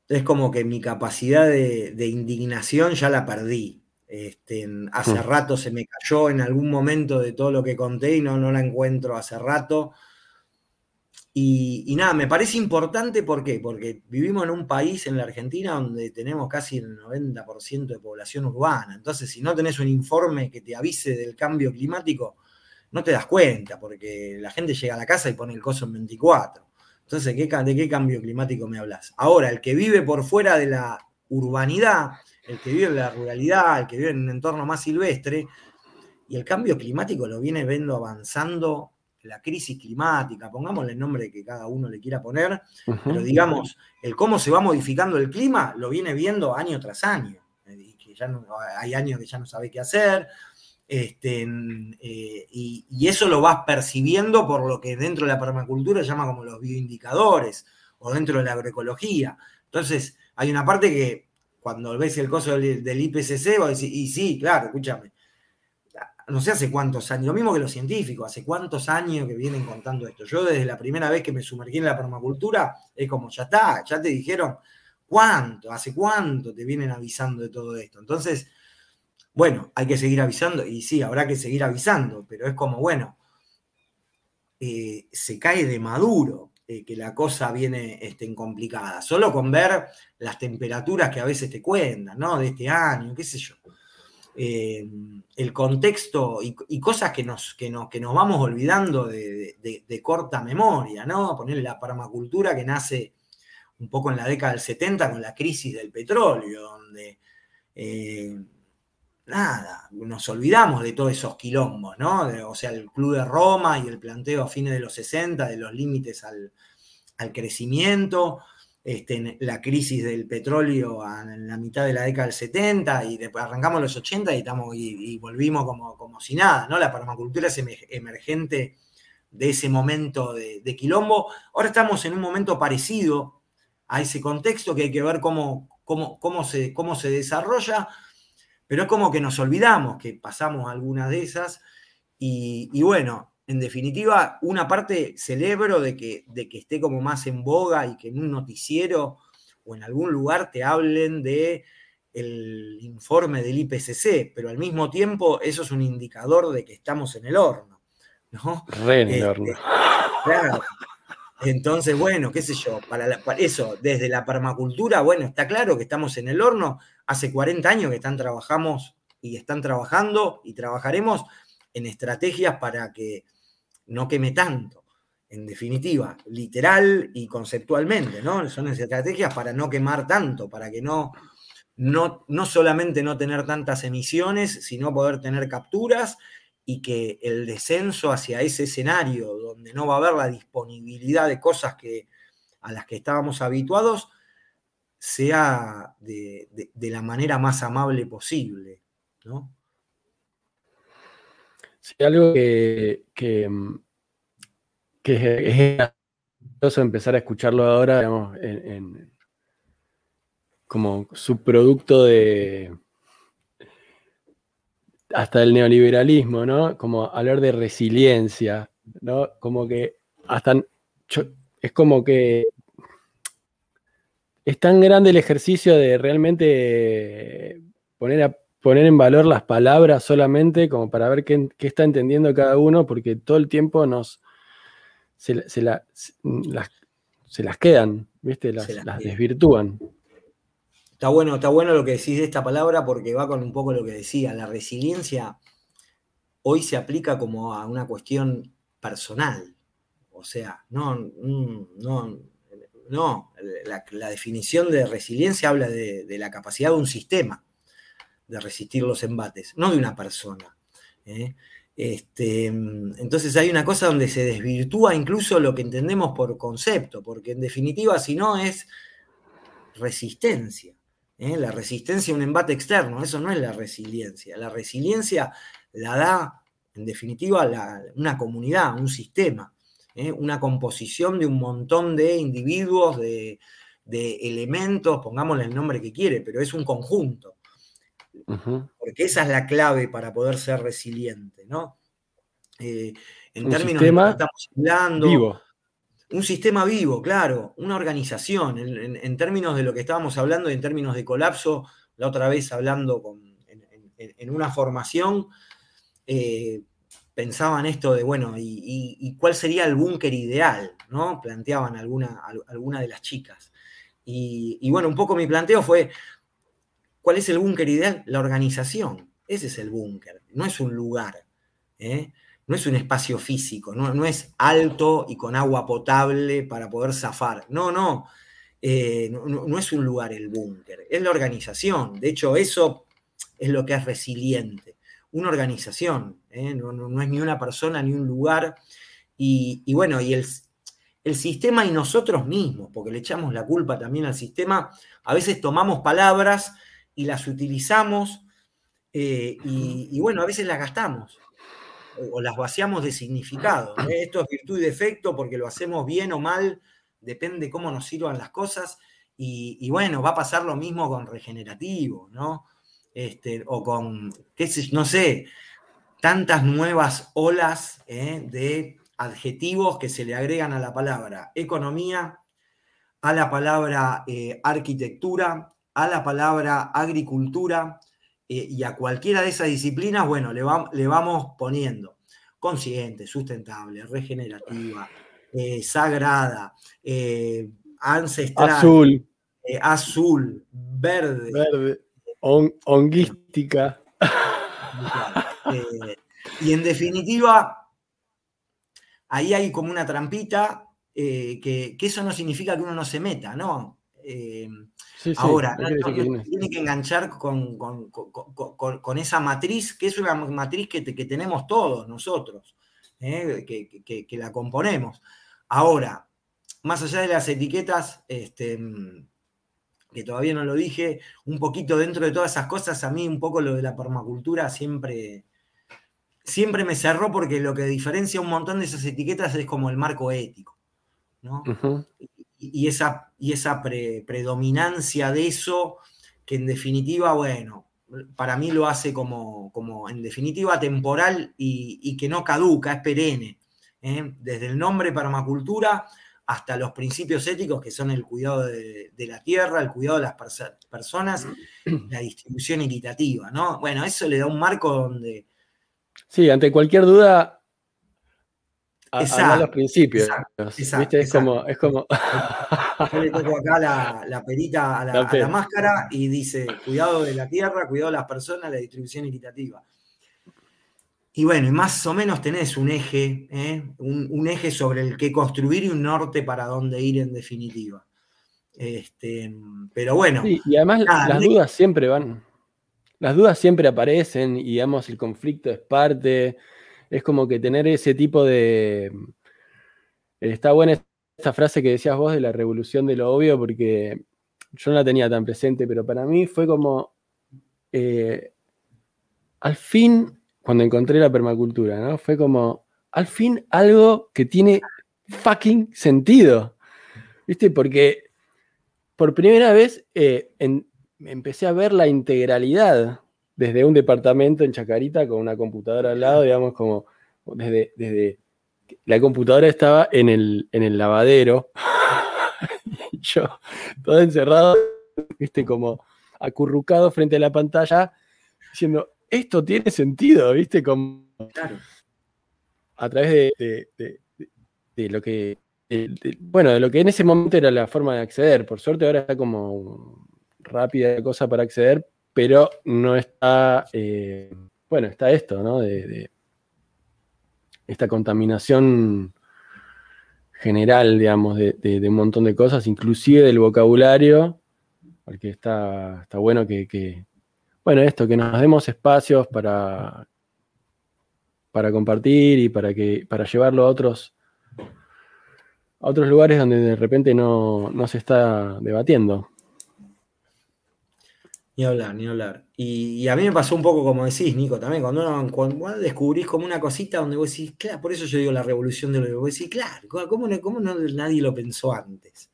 es como que mi capacidad de, indignación ya la perdí. Este, hace hmm. rato se me cayó en algún momento de todo lo que conté y no, no la encuentro hace rato. Y, nada, me parece importante, ¿por qué? Porque vivimos en un país, en la Argentina, donde tenemos casi el 90% de población urbana. Entonces, si no tenés un informe que te avise del cambio climático, no te das cuenta, porque la gente llega a la casa y pone el coso en 24. Entonces, ¿de qué cambio climático me hablas? Ahora, el que vive por fuera de la urbanidad, el que vive en la ruralidad, el que vive en un entorno más silvestre, y el cambio climático lo viene viendo avanzando la crisis climática, pongámosle el nombre que cada uno le quiera poner, pero digamos, el cómo se va modificando el clima lo viene viendo año tras año. Eh, que ya no, hay años que ya no sabe qué hacer, este, eh, y, eso lo vas percibiendo por lo que dentro de la permacultura se llama como los bioindicadores, o dentro de la agroecología. Entonces, hay una parte que cuando ves el coso del, del IPCC, vos decís, y sí, claro, escúchame, no sé hace cuántos años, lo mismo que los científicos, hace cuántos años que vienen contando esto. Yo desde la primera vez que me sumergí en la permacultura, es como, ya está, ya te dijeron cuánto, hace cuánto te vienen avisando de todo esto. Entonces, bueno, hay que seguir avisando, y sí, habrá que seguir avisando, pero es como, bueno, eh, se cae de maduro eh, que la cosa viene este, complicada, solo con ver las temperaturas que a veces te cuentan, ¿no? De este año, qué sé yo. Eh, el contexto y, cosas que nos, que, que nos vamos olvidando de, corta memoria, ¿no? Poner la permacultura que nace un poco en la década del 70 con la crisis del petróleo, donde eh, nada, nos olvidamos de todos esos quilombos, ¿no? o sea, el Club de Roma y el planteo a fines de los 60 de los límites al, al crecimiento. Este, la crisis del petróleo en la mitad de la década del 70 y después arrancamos los 80 y, estamos, y, volvimos como, como, si nada, ¿no? La permacultura es emergente de ese momento de, quilombo. Ahora estamos en un momento parecido a ese contexto que hay que ver cómo, cómo, cómo, se, cómo se desarrolla, pero es como que nos olvidamos que pasamos algunas de esas y, y bueno, en definitiva, una parte celebro de que, de que esté como más en boga y que en un noticiero o en algún lugar te hablen de el informe del IPCC, pero al mismo tiempo eso es un indicador de que estamos en el horno. ¿no? Re en el este, horno. Claro. Entonces, bueno, qué sé yo, para, eso, desde la permacultura, bueno, está claro que estamos en el horno. Hace 40 años que están trabajamos y están trabajando y trabajaremos en estrategias para que no queme tanto. En definitiva, literal y conceptualmente, ¿no? Son estrategias para no quemar tanto, para que no, no, no solamente no tener tantas emisiones, sino poder tener capturas y que el descenso hacia ese escenario donde no va a haber la disponibilidad de cosas que, a las que estábamos habituados sea de, la manera más amable posible. ¿no? Sí, algo que, que, es gracioso empezar a escucharlo ahora, digamos, como subproducto de, hasta el neoliberalismo, ¿no? Como hablar de resiliencia, ¿no? Como que hasta es como que es tan grande el ejercicio de realmente poner, poner en valor las palabras solamente como para ver qué, está entendiendo cada uno, porque todo el tiempo nos se, las, quedan, ¿viste? las desvirtúan. Está bueno, está bueno lo que decís de esta palabra porque va con un poco lo que decía. La resiliencia hoy se aplica como a una cuestión personal. O sea, no, no, no. La, definición de resiliencia habla de, la capacidad de un sistema de resistir los embates, no de una persona. ¿eh? Este, entonces hay una cosa donde se desvirtúa incluso lo que entendemos por concepto, porque en definitiva, si no es resistencia. ¿eh? la resistencia a un embate externo, eso no es la resiliencia. La resiliencia la da, en definitiva, una comunidad, un sistema, ¿eh? una composición de un montón de individuos, de, elementos, pongámosle el nombre que quiere, pero es un conjunto. Porque esa es la clave para poder ser resiliente, ¿no? Eh, en términos de lo que estamos hablando. Vivo un sistema vivo, claro, una organización, en, términos de lo que estábamos hablando y en términos de colapso, la otra vez hablando en, una formación, eh, pensaban esto de, bueno, y, cuál sería el búnker ideal? ¿no? Planteaban alguna, alguna de las chicas. Y, bueno, un poco mi planteo fue, ¿cuál es el búnker ideal? La organización. Ese es el búnker, no es un lugar. ¿eh? no es un espacio físico, no, es alto y con agua potable para poder zafar. No, no, eh, no, es un lugar el búnker, es la organización. De hecho, eso es lo que es resiliente, una organización, ¿eh? no, es ni una persona ni un lugar. Y, bueno, y el, el sistema y nosotros mismos, porque le echamos la culpa también al sistema, a veces tomamos palabras y las utilizamos eh, y bueno, a veces las gastamos o las vaciamos de significado. ¿eh? Esto es virtud y defecto porque lo hacemos bien o mal, depende cómo nos sirvan las cosas. Y, bueno, va a pasar lo mismo con regenerativo, ¿no? Este, o con, qué sé, no sé, tantas nuevas olas ¿eh? de adjetivos que se le agregan a la palabra economía, a la palabra eh, arquitectura, a la palabra agricultura, eh, y a cualquiera de esas disciplinas, bueno, le, le vamos poniendo. Consciente, sustentable, regenerativa, eh, sagrada, eh, ancestral, azul, azul, verde, verde onguística. y en definitiva, ahí hay como una trampita que, que, eso no significa que uno no se meta, ¿no? Ahora, tiene que enganchar con, esa matriz, que es una matriz que, tenemos todos nosotros, ¿eh? que, la componemos. Ahora, más allá de las etiquetas, este, que todavía no lo dije, un poquito dentro de todas esas cosas, a mí un poco lo de la permacultura siempre, siempre me cerró porque lo que diferencia un montón de esas etiquetas es como el marco ético. ¿no? y esa, y esa predominancia de eso, que en definitiva, bueno, para mí lo hace como, como en definitiva temporal y, que no caduca, es perenne. ¿eh? Desde el nombre permacultura hasta los principios éticos que son el cuidado de, la tierra, el cuidado de las personas, la distribución equitativa, ¿no? Bueno, eso le da un marco donde... Sí, ante cualquier duda, a, los principios. ¿viste? Es como... Es como... Yo le toco acá la, perita a la, máscara y dice, cuidado de la tierra, cuidado de las personas, la distribución equitativa. Y bueno, más o menos tenés un eje, ¿eh? un, eje sobre el que construir y un norte para dónde ir en definitiva. Este, pero bueno. y además las dudas siempre van. Las dudas siempre aparecen y digamos el conflicto es parte. Es como que tener ese tipo de. Está buena esta frase que decías vos de la revolución de lo obvio, porque yo no la tenía tan presente, pero para mí fue como. Eh, al fin cuando encontré la permacultura, ¿no? Fue como, al fin algo que tiene fucking sentido. ¿Viste? Porque por primera vez eh, empecé a ver la integralidad desde un departamento en Chacarita con una computadora al lado, digamos, como desde, desde la computadora estaba en el, en el lavadero, y yo todo encerrado, viste, como acurrucado frente a la pantalla, diciendo, esto tiene sentido, ¿viste? Como, A través de, lo que. bueno, de lo que en ese momento era la forma de acceder. Por suerte ahora está como rápida cosa para acceder, pero no está. Eh, bueno, está esto, ¿no? De, esta contaminación general, digamos, de, un montón de cosas, inclusive del vocabulario, porque está, está bueno que, bueno, esto, que nos demos espacios para, para compartir y para, que, para llevarlo a otros, a otros lugares donde de repente no, se está debatiendo. Ni hablar, ni hablar. Y, a mí me pasó un poco como decís, Nico, también, cuando, uno, cuando descubrís como una cosita donde vos decís, claro, por eso yo digo la revolución de lo que vos decís, claro, ¿cómo, cómo no, nadie lo pensó antes?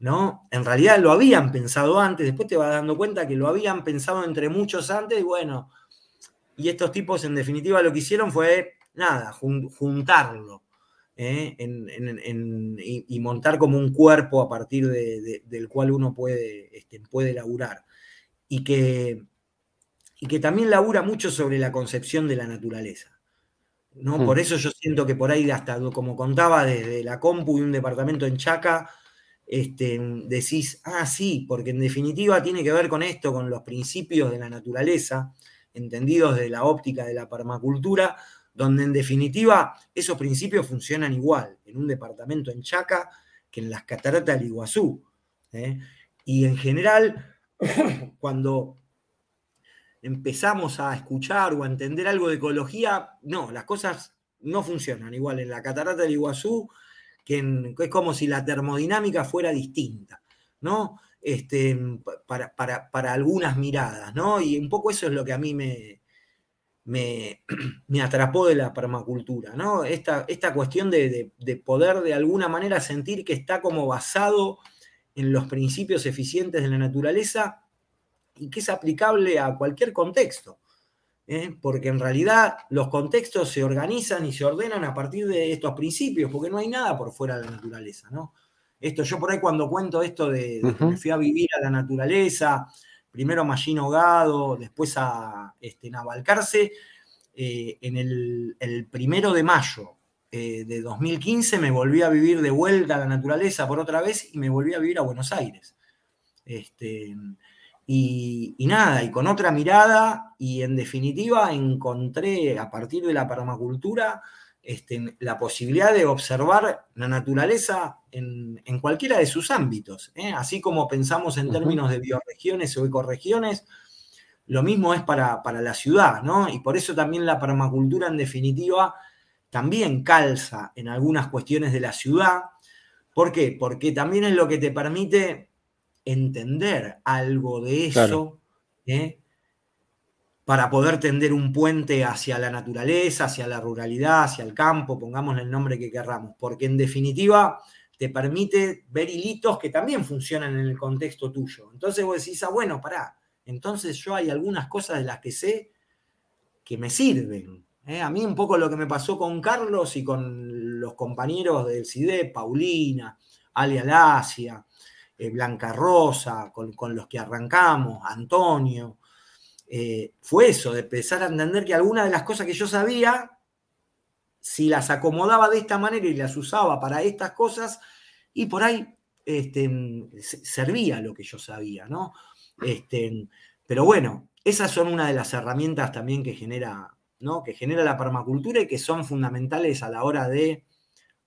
¿No? En realidad lo habían pensado antes, después te vas dando cuenta que lo habían pensado entre muchos antes y bueno, y estos tipos en definitiva lo que hicieron fue, nada, juntarlo ¿eh? y, montar como un cuerpo a partir del cual uno puede, este, puede laburar. Y que, y que también labura mucho sobre la concepción de la naturaleza. ¿no? Hmm. Por eso yo siento que por ahí, hasta como contaba, desde la compu y un departamento en Chaca, este, decís, ah, sí, porque en definitiva tiene que ver con esto, con los principios de la naturaleza, entendidos de la óptica de la permacultura, donde en definitiva esos principios funcionan igual en un departamento en Chaca que en las cataratas del Iguazú. ¿eh? Y en general, cuando empezamos a escuchar o a entender algo de ecología, no, las cosas no funcionan igual en la catarata del Iguazú es como si la termodinámica fuera distinta, ¿no? Este, para, algunas miradas, ¿no? Y un poco eso es lo que a mí me, me, atrapó de la permacultura, ¿no? Esta, esta cuestión de, poder de alguna manera sentir que está como basado en los principios eficientes de la naturaleza y que es aplicable a cualquier contexto. ¿Eh? porque en realidad los contextos se organizan y se ordenan a partir de estos principios, porque no hay nada por fuera de la naturaleza, ¿no? Esto, yo por ahí cuando cuento esto de, que me fui a vivir a la naturaleza, primero a Mallín Hogado, después a este, Navalcarce, eh, en el, primero de mayo eh, de 2015 me volví a vivir de vuelta a la naturaleza por otra vez y me volví a vivir a Buenos Aires. Este, y, nada, y con otra mirada, y en definitiva encontré a partir de la permacultura este, la posibilidad de observar la naturaleza en, cualquiera de sus ámbitos. ¿eh? Así como pensamos en términos de bioregiones o ecoregiones, lo mismo es para, para, la ciudad, ¿no? Y por eso también la permacultura en definitiva también calza en algunas cuestiones de la ciudad. ¿Por qué? Porque también es lo que te permite entender algo de eso, ¿eh? para poder tender un puente hacia la naturaleza, hacia la ruralidad, hacia el campo, pongamos el nombre que querramos, porque en definitiva te permite ver hilitos que también funcionan en el contexto tuyo. Entonces vos decís, ah, bueno, pará, entonces yo hay algunas cosas de las que sé que me sirven, ¿eh? A mí un poco lo que me pasó con Carlos y con los compañeros del CIDE, Paulina, Ali Alasia, eh, Blanca Rosa, con, los que arrancamos, Antonio, eh, fue eso, de empezar a entender que algunas de las cosas que yo sabía, si las acomodaba de esta manera y las usaba para estas cosas, y por ahí este, servía lo que yo sabía, ¿no? Este, pero bueno, esas son una de las herramientas también que genera, ¿no? que genera la permacultura y que son fundamentales a la hora de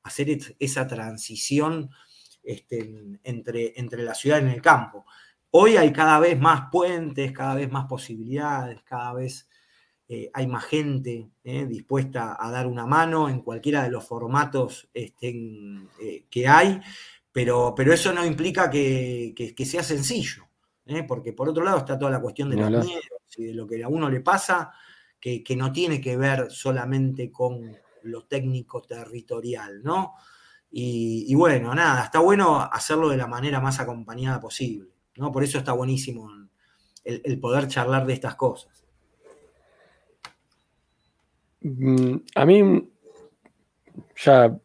hacer esa transición este, entre, entre la ciudad y el campo. Hoy hay cada vez más puentes, cada vez más posibilidades, cada vez eh, hay más gente eh, dispuesta a dar una mano en cualquiera de los formatos este, eh, que hay, pero, pero, eso no implica que, sea sencillo, porque por otro lado está toda la cuestión de los miedos y de lo que a uno le pasa, que, no tiene que ver solamente con lo técnico territorial, ¿no? Y, bueno, nada, está bueno hacerlo de la manera más acompañada posible, ¿no? Por eso está buenísimo el, poder charlar de estas cosas. Mm, a mí, ya,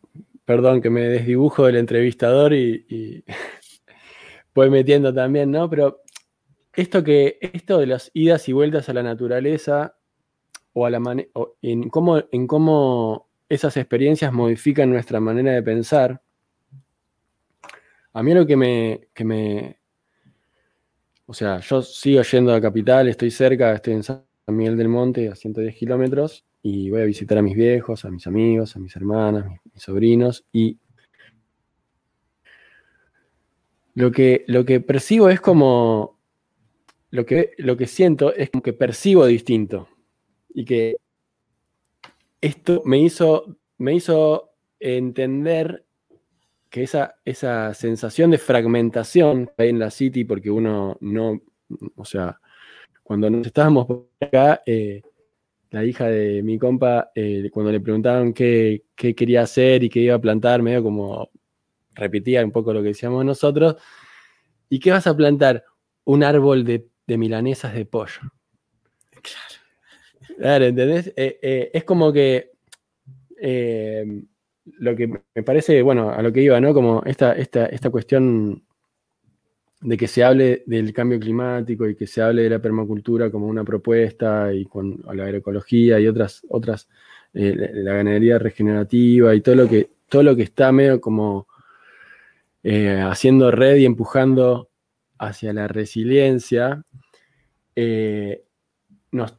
perdón que me desdibujo del entrevistador y, y voy metiendo también, ¿no? Pero esto que, esto de las idas y vueltas a la naturaleza o a la en cómo, en cómo esas experiencias modifican nuestra manera de pensar, a mí lo que me, que me, o sea, yo sigo yendo a Capital, estoy cerca, estoy en San Miguel del Monte, a 110 kilómetros, y voy a visitar a mis viejos, a mis amigos, a mis hermanas, mis, sobrinos, y lo que, lo que percibo es como lo que, lo que siento es como que percibo distinto. Y que esto me hizo, me hizo entender que esa, esa sensación de fragmentación en la City, porque uno no, o sea, cuando nos estábamos acá, eh, la hija de mi compa, eh, cuando le preguntaban qué, qué, quería hacer y qué iba a plantar, medio como repetía un poco lo que decíamos nosotros, ¿y qué vas a plantar? Un árbol de milanesas de pollo. Claro. ¿entendés? Eh, eh, es como que eh, lo que me parece, bueno, a lo que iba, ¿no? Como esta, esta, esta cuestión de que se hable del cambio climático y que se hable de la permacultura como una propuesta y con la agroecología y otras, otras la ganadería regenerativa y todo lo que, todo lo que está medio como haciendo red y empujando hacia la resiliencia, eh, nos,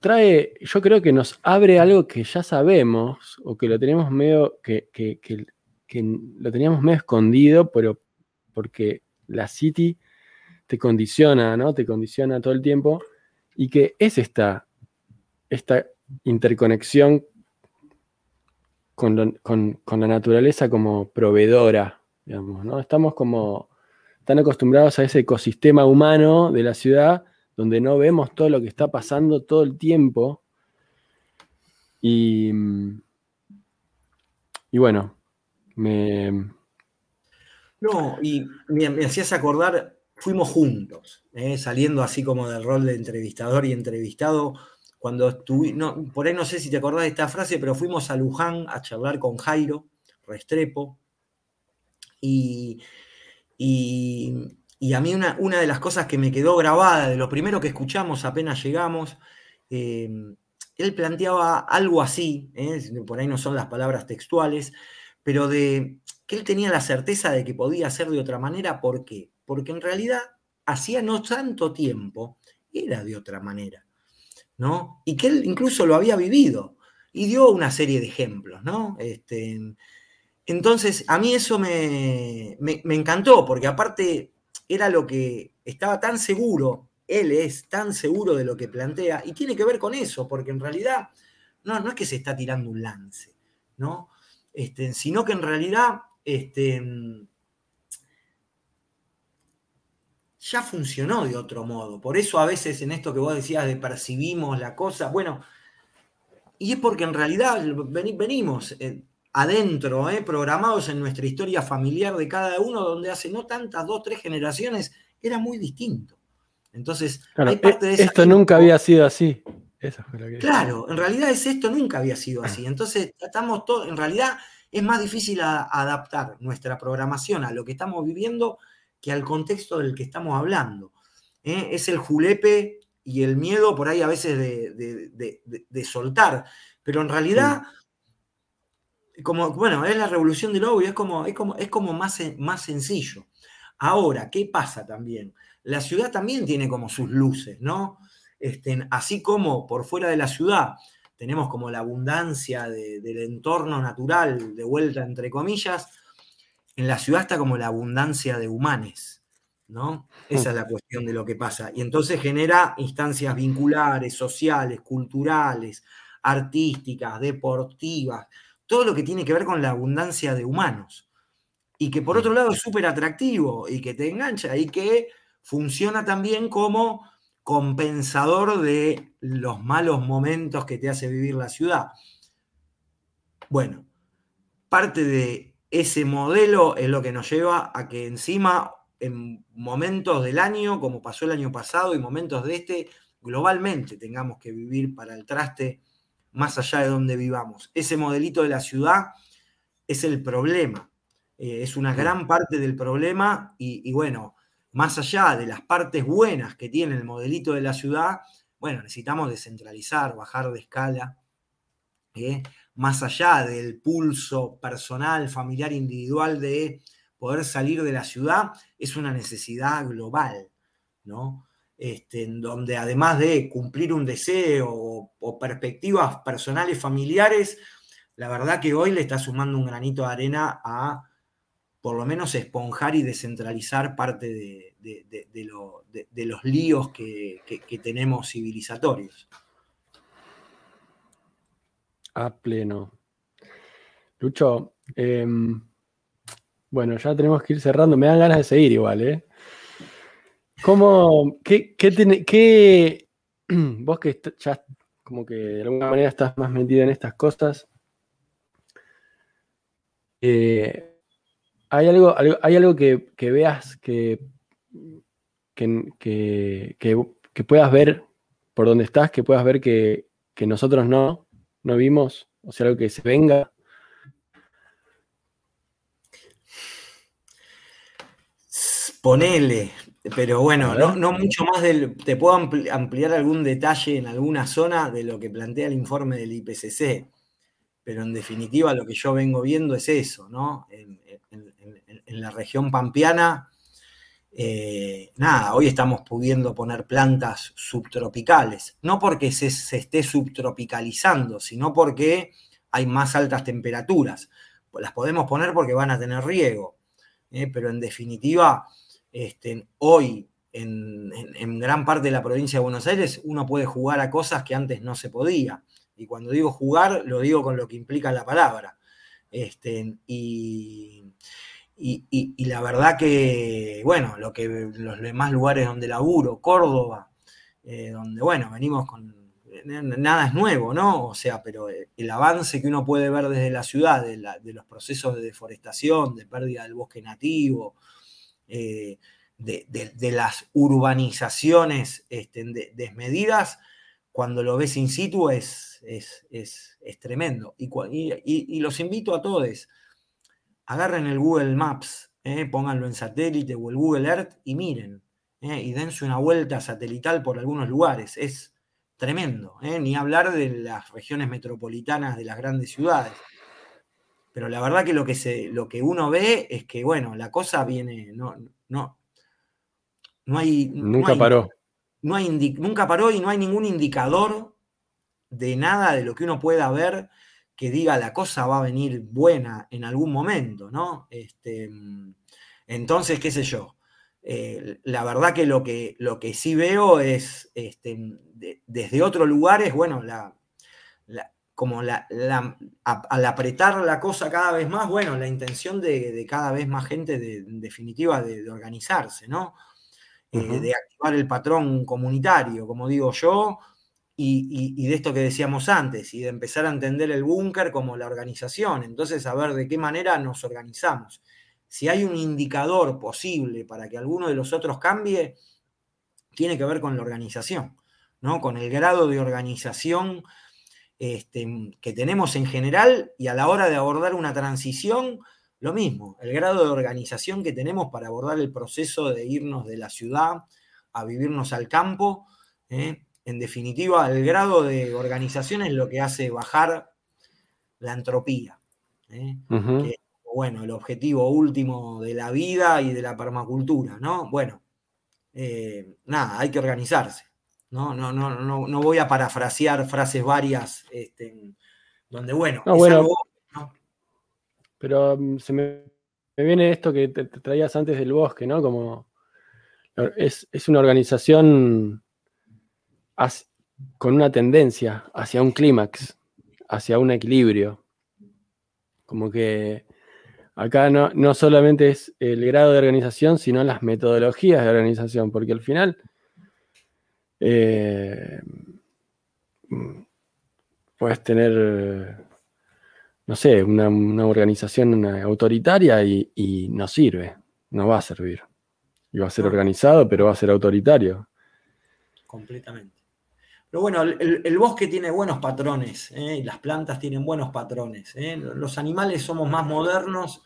trae, yo creo que nos abre algo que ya sabemos o que lo tenemos medio, que, lo teníamos medio escondido, pero porque la City te condiciona, ¿no? Te condiciona todo el tiempo y que es esta, esta interconexión con, con, la naturaleza como proveedora, digamos, ¿no? Estamos como tan acostumbrados a ese ecosistema humano de la ciudad donde no vemos todo lo que está pasando todo el tiempo. Y, y bueno, me... No, y me, hacías acordar, fuimos juntos, ¿eh? saliendo así como del rol de entrevistador y entrevistado, cuando estuve, no, por ahí no sé si te acordás de esta frase, pero fuimos a Luján a charlar con Jairo Restrepo, y, y, y a mí una, una, de las cosas que me quedó grabada, de lo primero que escuchamos apenas llegamos, eh, él planteaba algo así, ¿eh? por ahí no son las palabras textuales, pero de que él tenía la certeza de que podía hacer de otra manera. ¿Por qué? Porque en realidad hacía no tanto tiempo era de otra manera, ¿no? Y que él incluso lo había vivido y dio una serie de ejemplos, ¿no? Este, entonces, a mí eso me, me encantó, porque aparte era lo que estaba tan seguro, él es tan seguro de lo que plantea, y tiene que ver con eso, porque en realidad no, no es que se está tirando un lance, ¿no? Este, sino que en realidad este, ya funcionó de otro modo. Por eso a veces en esto que vos decías de percibimos la cosa, bueno, y es porque en realidad venimos, eh, adentro, ¿eh? programados en nuestra historia familiar de cada uno, donde hace no tantas, dos, tres generaciones, era muy distinto. Entonces, hay parte de esto nunca había sido así. Fue que Claro, en realidad es esto, nunca había sido así. Entonces, en realidad es más difícil adaptar nuestra programación a lo que estamos viviendo que al contexto del que estamos hablando. ¿eh? Es el julepe y el miedo por ahí a veces de, soltar, pero en realidad, como, bueno, es la revolución del y es como, es como, es como más, más sencillo. Ahora, ¿qué pasa también? La ciudad también tiene como sus luces, ¿no? Este, así como por fuera de la ciudad tenemos como la abundancia del entorno natural, de vuelta entre comillas, en la ciudad está como la abundancia de humanes, ¿no? Esa es la cuestión de lo que pasa. Y entonces genera instancias vinculares, sociales, culturales, artísticas, deportivas, todo lo que tiene que ver con la abundancia de humanos. Y que por otro lado es súper atractivo y que te engancha y que funciona también como compensador de los malos momentos que te hace vivir la ciudad. Bueno, parte de ese modelo es lo que nos lleva a que encima en momentos del año, como pasó el año pasado, y momentos de este, globalmente tengamos que vivir para el traste más allá de donde vivamos. Ese modelito de la ciudad es el problema, eh, es una gran parte del problema y bueno, más allá de las partes buenas que tiene el modelito de la ciudad, bueno, necesitamos descentralizar, bajar de escala, ¿eh? más allá del pulso personal, familiar, individual de poder salir de la ciudad, es una necesidad global, ¿no? Este, en donde además de cumplir un deseo o, perspectivas personales, familiares, la verdad que hoy le está sumando un granito de arena a por lo menos esponjar y descentralizar parte de, los líos que, tenemos civilizatorios. A pleno. Lucho, em, bueno, ya tenemos que ir cerrando. Me dan ganas de seguir igual, ¿eh? ¿Cómo, qué, qué, vos que ya como que de alguna manera estás más metida en estas cosas, eh, ¿Hay algo, hay algo que, veas que, que, que, puedas ver por donde estás, que puedas ver que, nosotros no, no vimos? O sea, algo que se venga. Ponele, pero bueno, no, no, mucho más del. Te puedo ampliar algún detalle en alguna zona de lo que plantea el informe del IPCC, pero en definitiva lo que yo vengo viendo es eso, ¿no? En, en la región pampeana, eh, nada, hoy estamos pudiendo poner plantas subtropicales, no porque se, esté subtropicalizando, sino porque hay más altas temperaturas. Las podemos poner porque van a tener riego, eh, pero en definitiva, este, hoy en, gran parte de la provincia de Buenos Aires uno puede jugar a cosas que antes no se podía. Y cuando digo jugar, lo digo con lo que implica la palabra. Este, y, la verdad que, bueno, lo que los demás lugares donde laburo, Córdoba, eh, donde, bueno, venimos con. Nada es nuevo, ¿no? O sea, pero el avance que uno puede ver desde la ciudad, de, los procesos de deforestación, de pérdida del bosque nativo, eh, de, las urbanizaciones este, desmedidas, cuando lo ves in situ es, es, tremendo. Y, y, los invito a todos agarren el Google Maps, eh, pónganlo en satélite o el Google Earth y miren, eh, y dense una vuelta satelital por algunos lugares. Es tremendo, eh, ni hablar de las regiones metropolitanas de las grandes ciudades. Pero la verdad que lo que, se, lo que uno ve es que, bueno, la cosa viene, no, no, no hay... Nunca paró. No hay, nunca paró y no hay ningún indicador de nada de lo que uno pueda ver que diga la cosa va a venir buena en algún momento, ¿no? Este, entonces, qué sé yo. Eh, la verdad que lo, que lo que sí veo es, este, desde otros lugares, bueno, la, como la, al apretar la cosa cada vez más, bueno, la intención de, cada vez más gente, de, en definitiva, de, organizarse, ¿no? Eh, de activar el patrón comunitario, como digo yo, y, de esto que decíamos antes, y de empezar a entender el búnker como la organización. Entonces, a ver de qué manera nos organizamos. Si hay un indicador posible para que alguno de los otros cambie, tiene que ver con la organización. ¿no? con el grado de organización este, que tenemos en general y a la hora de abordar una transición, lo mismo, el grado de organización que tenemos para abordar el proceso de irnos de la ciudad a vivirnos al campo. ¿eh? En definitiva, el grado de organización es lo que hace bajar la entropía. ¿eh? bueno, el objetivo último de la vida y de la permacultura, ¿no? Bueno, eh, nada, hay que organizarse. ¿No? No, no, no, voy a parafrasear frases varias este, donde, bueno, pero mm, se me, viene esto que te, traías antes del bosque, ¿no? Como es, una organización con una tendencia hacia un clímax, hacia un equilibrio. Como que acá no, no, solamente es el grado de organización, sino las metodologías de organización, porque al final eh, puedes tener, no sé, una, organización autoritaria y, no sirve, no va a servir. Y va a ser organizado, pero va a ser autoritario. Completamente. Pero bueno, el, bosque tiene buenos patrones, ¿eh? las plantas tienen buenos patrones. ¿eh? Los animales somos más modernos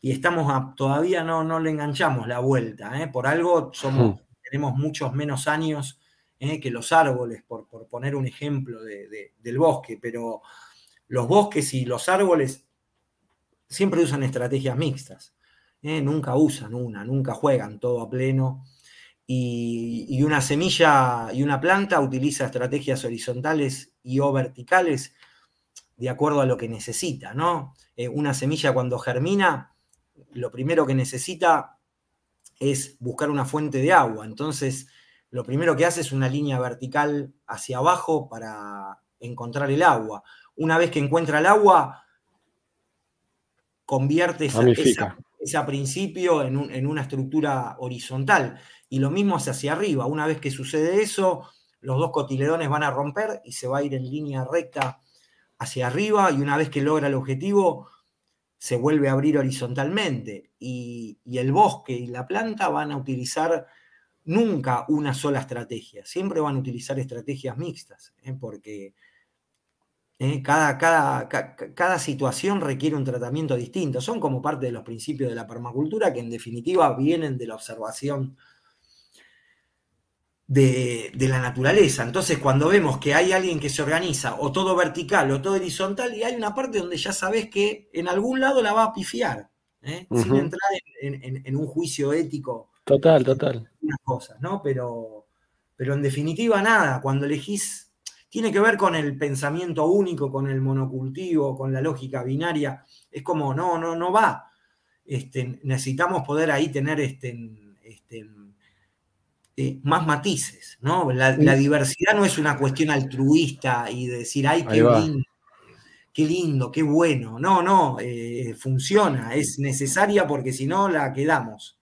y estamos todavía no, no le enganchamos la vuelta. Por algo somos tenemos muchos menos años eh, que los árboles, por, poner un ejemplo del bosque, pero los bosques y los árboles siempre usan estrategias mixtas, eh, nunca usan una, nunca juegan todo a pleno. Y, una semilla y una planta utiliza estrategias horizontales y o verticales de acuerdo a lo que necesita, ¿no? Eh, una semilla cuando germina, lo primero que necesita es buscar una fuente de agua. Entonces, lo primero que hace es una línea vertical hacia abajo para encontrar el agua. Una vez que encuentra el agua, convierte ese principio en, una estructura horizontal. Y lo mismo hacia, hacia arriba. Una vez que sucede eso, los dos cotiledones van a romper y se va a ir en línea recta hacia arriba. Y una vez que logra el objetivo, se vuelve a abrir horizontalmente y, el bosque y la planta van a utilizar nunca una sola estrategia, siempre van a utilizar estrategias mixtas, ¿eh? porque ¿eh? cada, cada, cada, situación requiere un tratamiento distinto, son como parte de los principios de la permacultura que en definitiva vienen de la observación de, la naturaleza. Entonces, cuando vemos que hay alguien que se organiza o todo vertical o todo horizontal, y hay una parte donde ya sabes que en algún lado la va a pifiar, ¿eh? sin entrar en, un juicio ético. Total, total. Unas cosas, ¿no? Pero, pero en definitiva, nada, cuando elegís, tiene que ver con el pensamiento único, con el monocultivo, con la lógica binaria. Es como, no, no, no va. Este, necesitamos poder ahí tener este, este eh, más matices, ¿no? La, diversidad no es una cuestión altruista y decir, ay, qué lindo, qué lindo, qué bueno. No, no, eh, funciona, es necesaria porque si no la quedamos.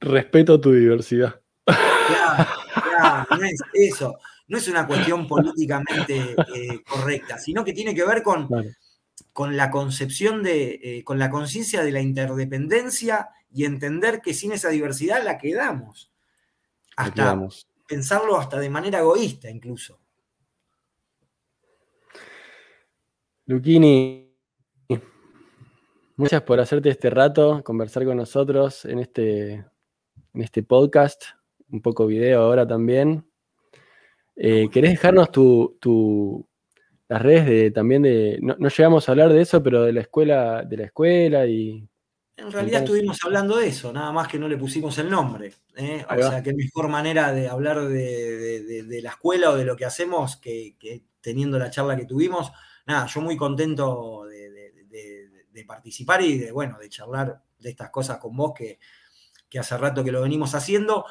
Respeto tu diversidad. Claro, claro, no es eso. No es una cuestión políticamente eh, correcta, sino que tiene que ver con, con la concepción de, con la conciencia de la interdependencia y entender que sin esa diversidad la quedamos hasta pensarlo hasta de manera egoísta incluso. Luquini, muchas por hacerte este rato, conversar con nosotros en este, en este podcast, un poco video ahora también. Eh, ¿Querés dejarnos tu, las redes de, también de, no, no, llegamos a hablar de eso, pero de la escuela, de la escuela y en realidad estuvimos hablando de eso, nada más que no le pusimos el nombre. ¿eh? O sea, qué mejor manera de hablar de, la escuela o de lo que hacemos que, teniendo la charla que tuvimos. Nada, yo muy contento de, participar y de, bueno, de charlar de estas cosas con vos que, hace rato que lo venimos haciendo.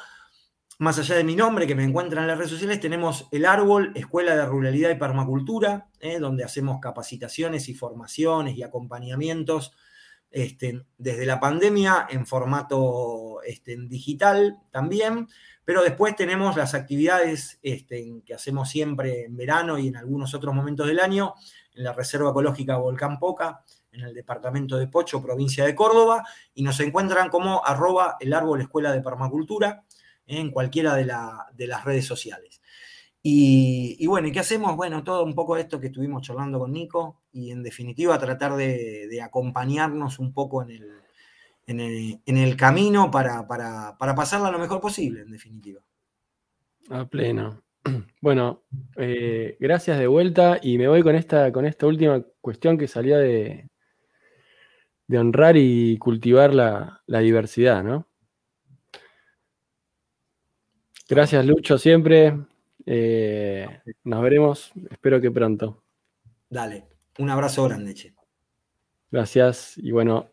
Más allá de mi nombre, que me encuentran en las redes sociales, tenemos el Árbol, Escuela de Ruralidad y Permacultura, ¿eh? donde hacemos capacitaciones y formaciones y acompañamientos este, desde la pandemia en formato este, digital también, pero después tenemos las actividades este, que hacemos siempre en verano y en algunos otros momentos del año en la Reserva Ecológica Volcán Poca, en el departamento de Pocho, provincia de Córdoba, y nos encuentran como arroba el árbol escuela de permacultura en cualquiera de, las redes sociales. Y, bueno, ¿y qué hacemos? Bueno, todo un poco esto que estuvimos charlando con Nico y en definitiva tratar de, acompañarnos un poco en el, en el, camino para, para, pasarla lo mejor posible, en definitiva. A pleno. Bueno, eh, gracias de vuelta y me voy con esta, con esta última cuestión que salió de, de honrar y cultivar la, la diversidad, ¿no? Gracias, Lucho, siempre. Eh, nos veremos, espero que pronto. Dale, un abrazo grande, che. Gracias y bueno,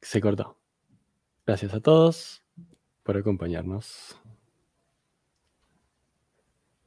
se cortó. Gracias a todos por acompañarnos.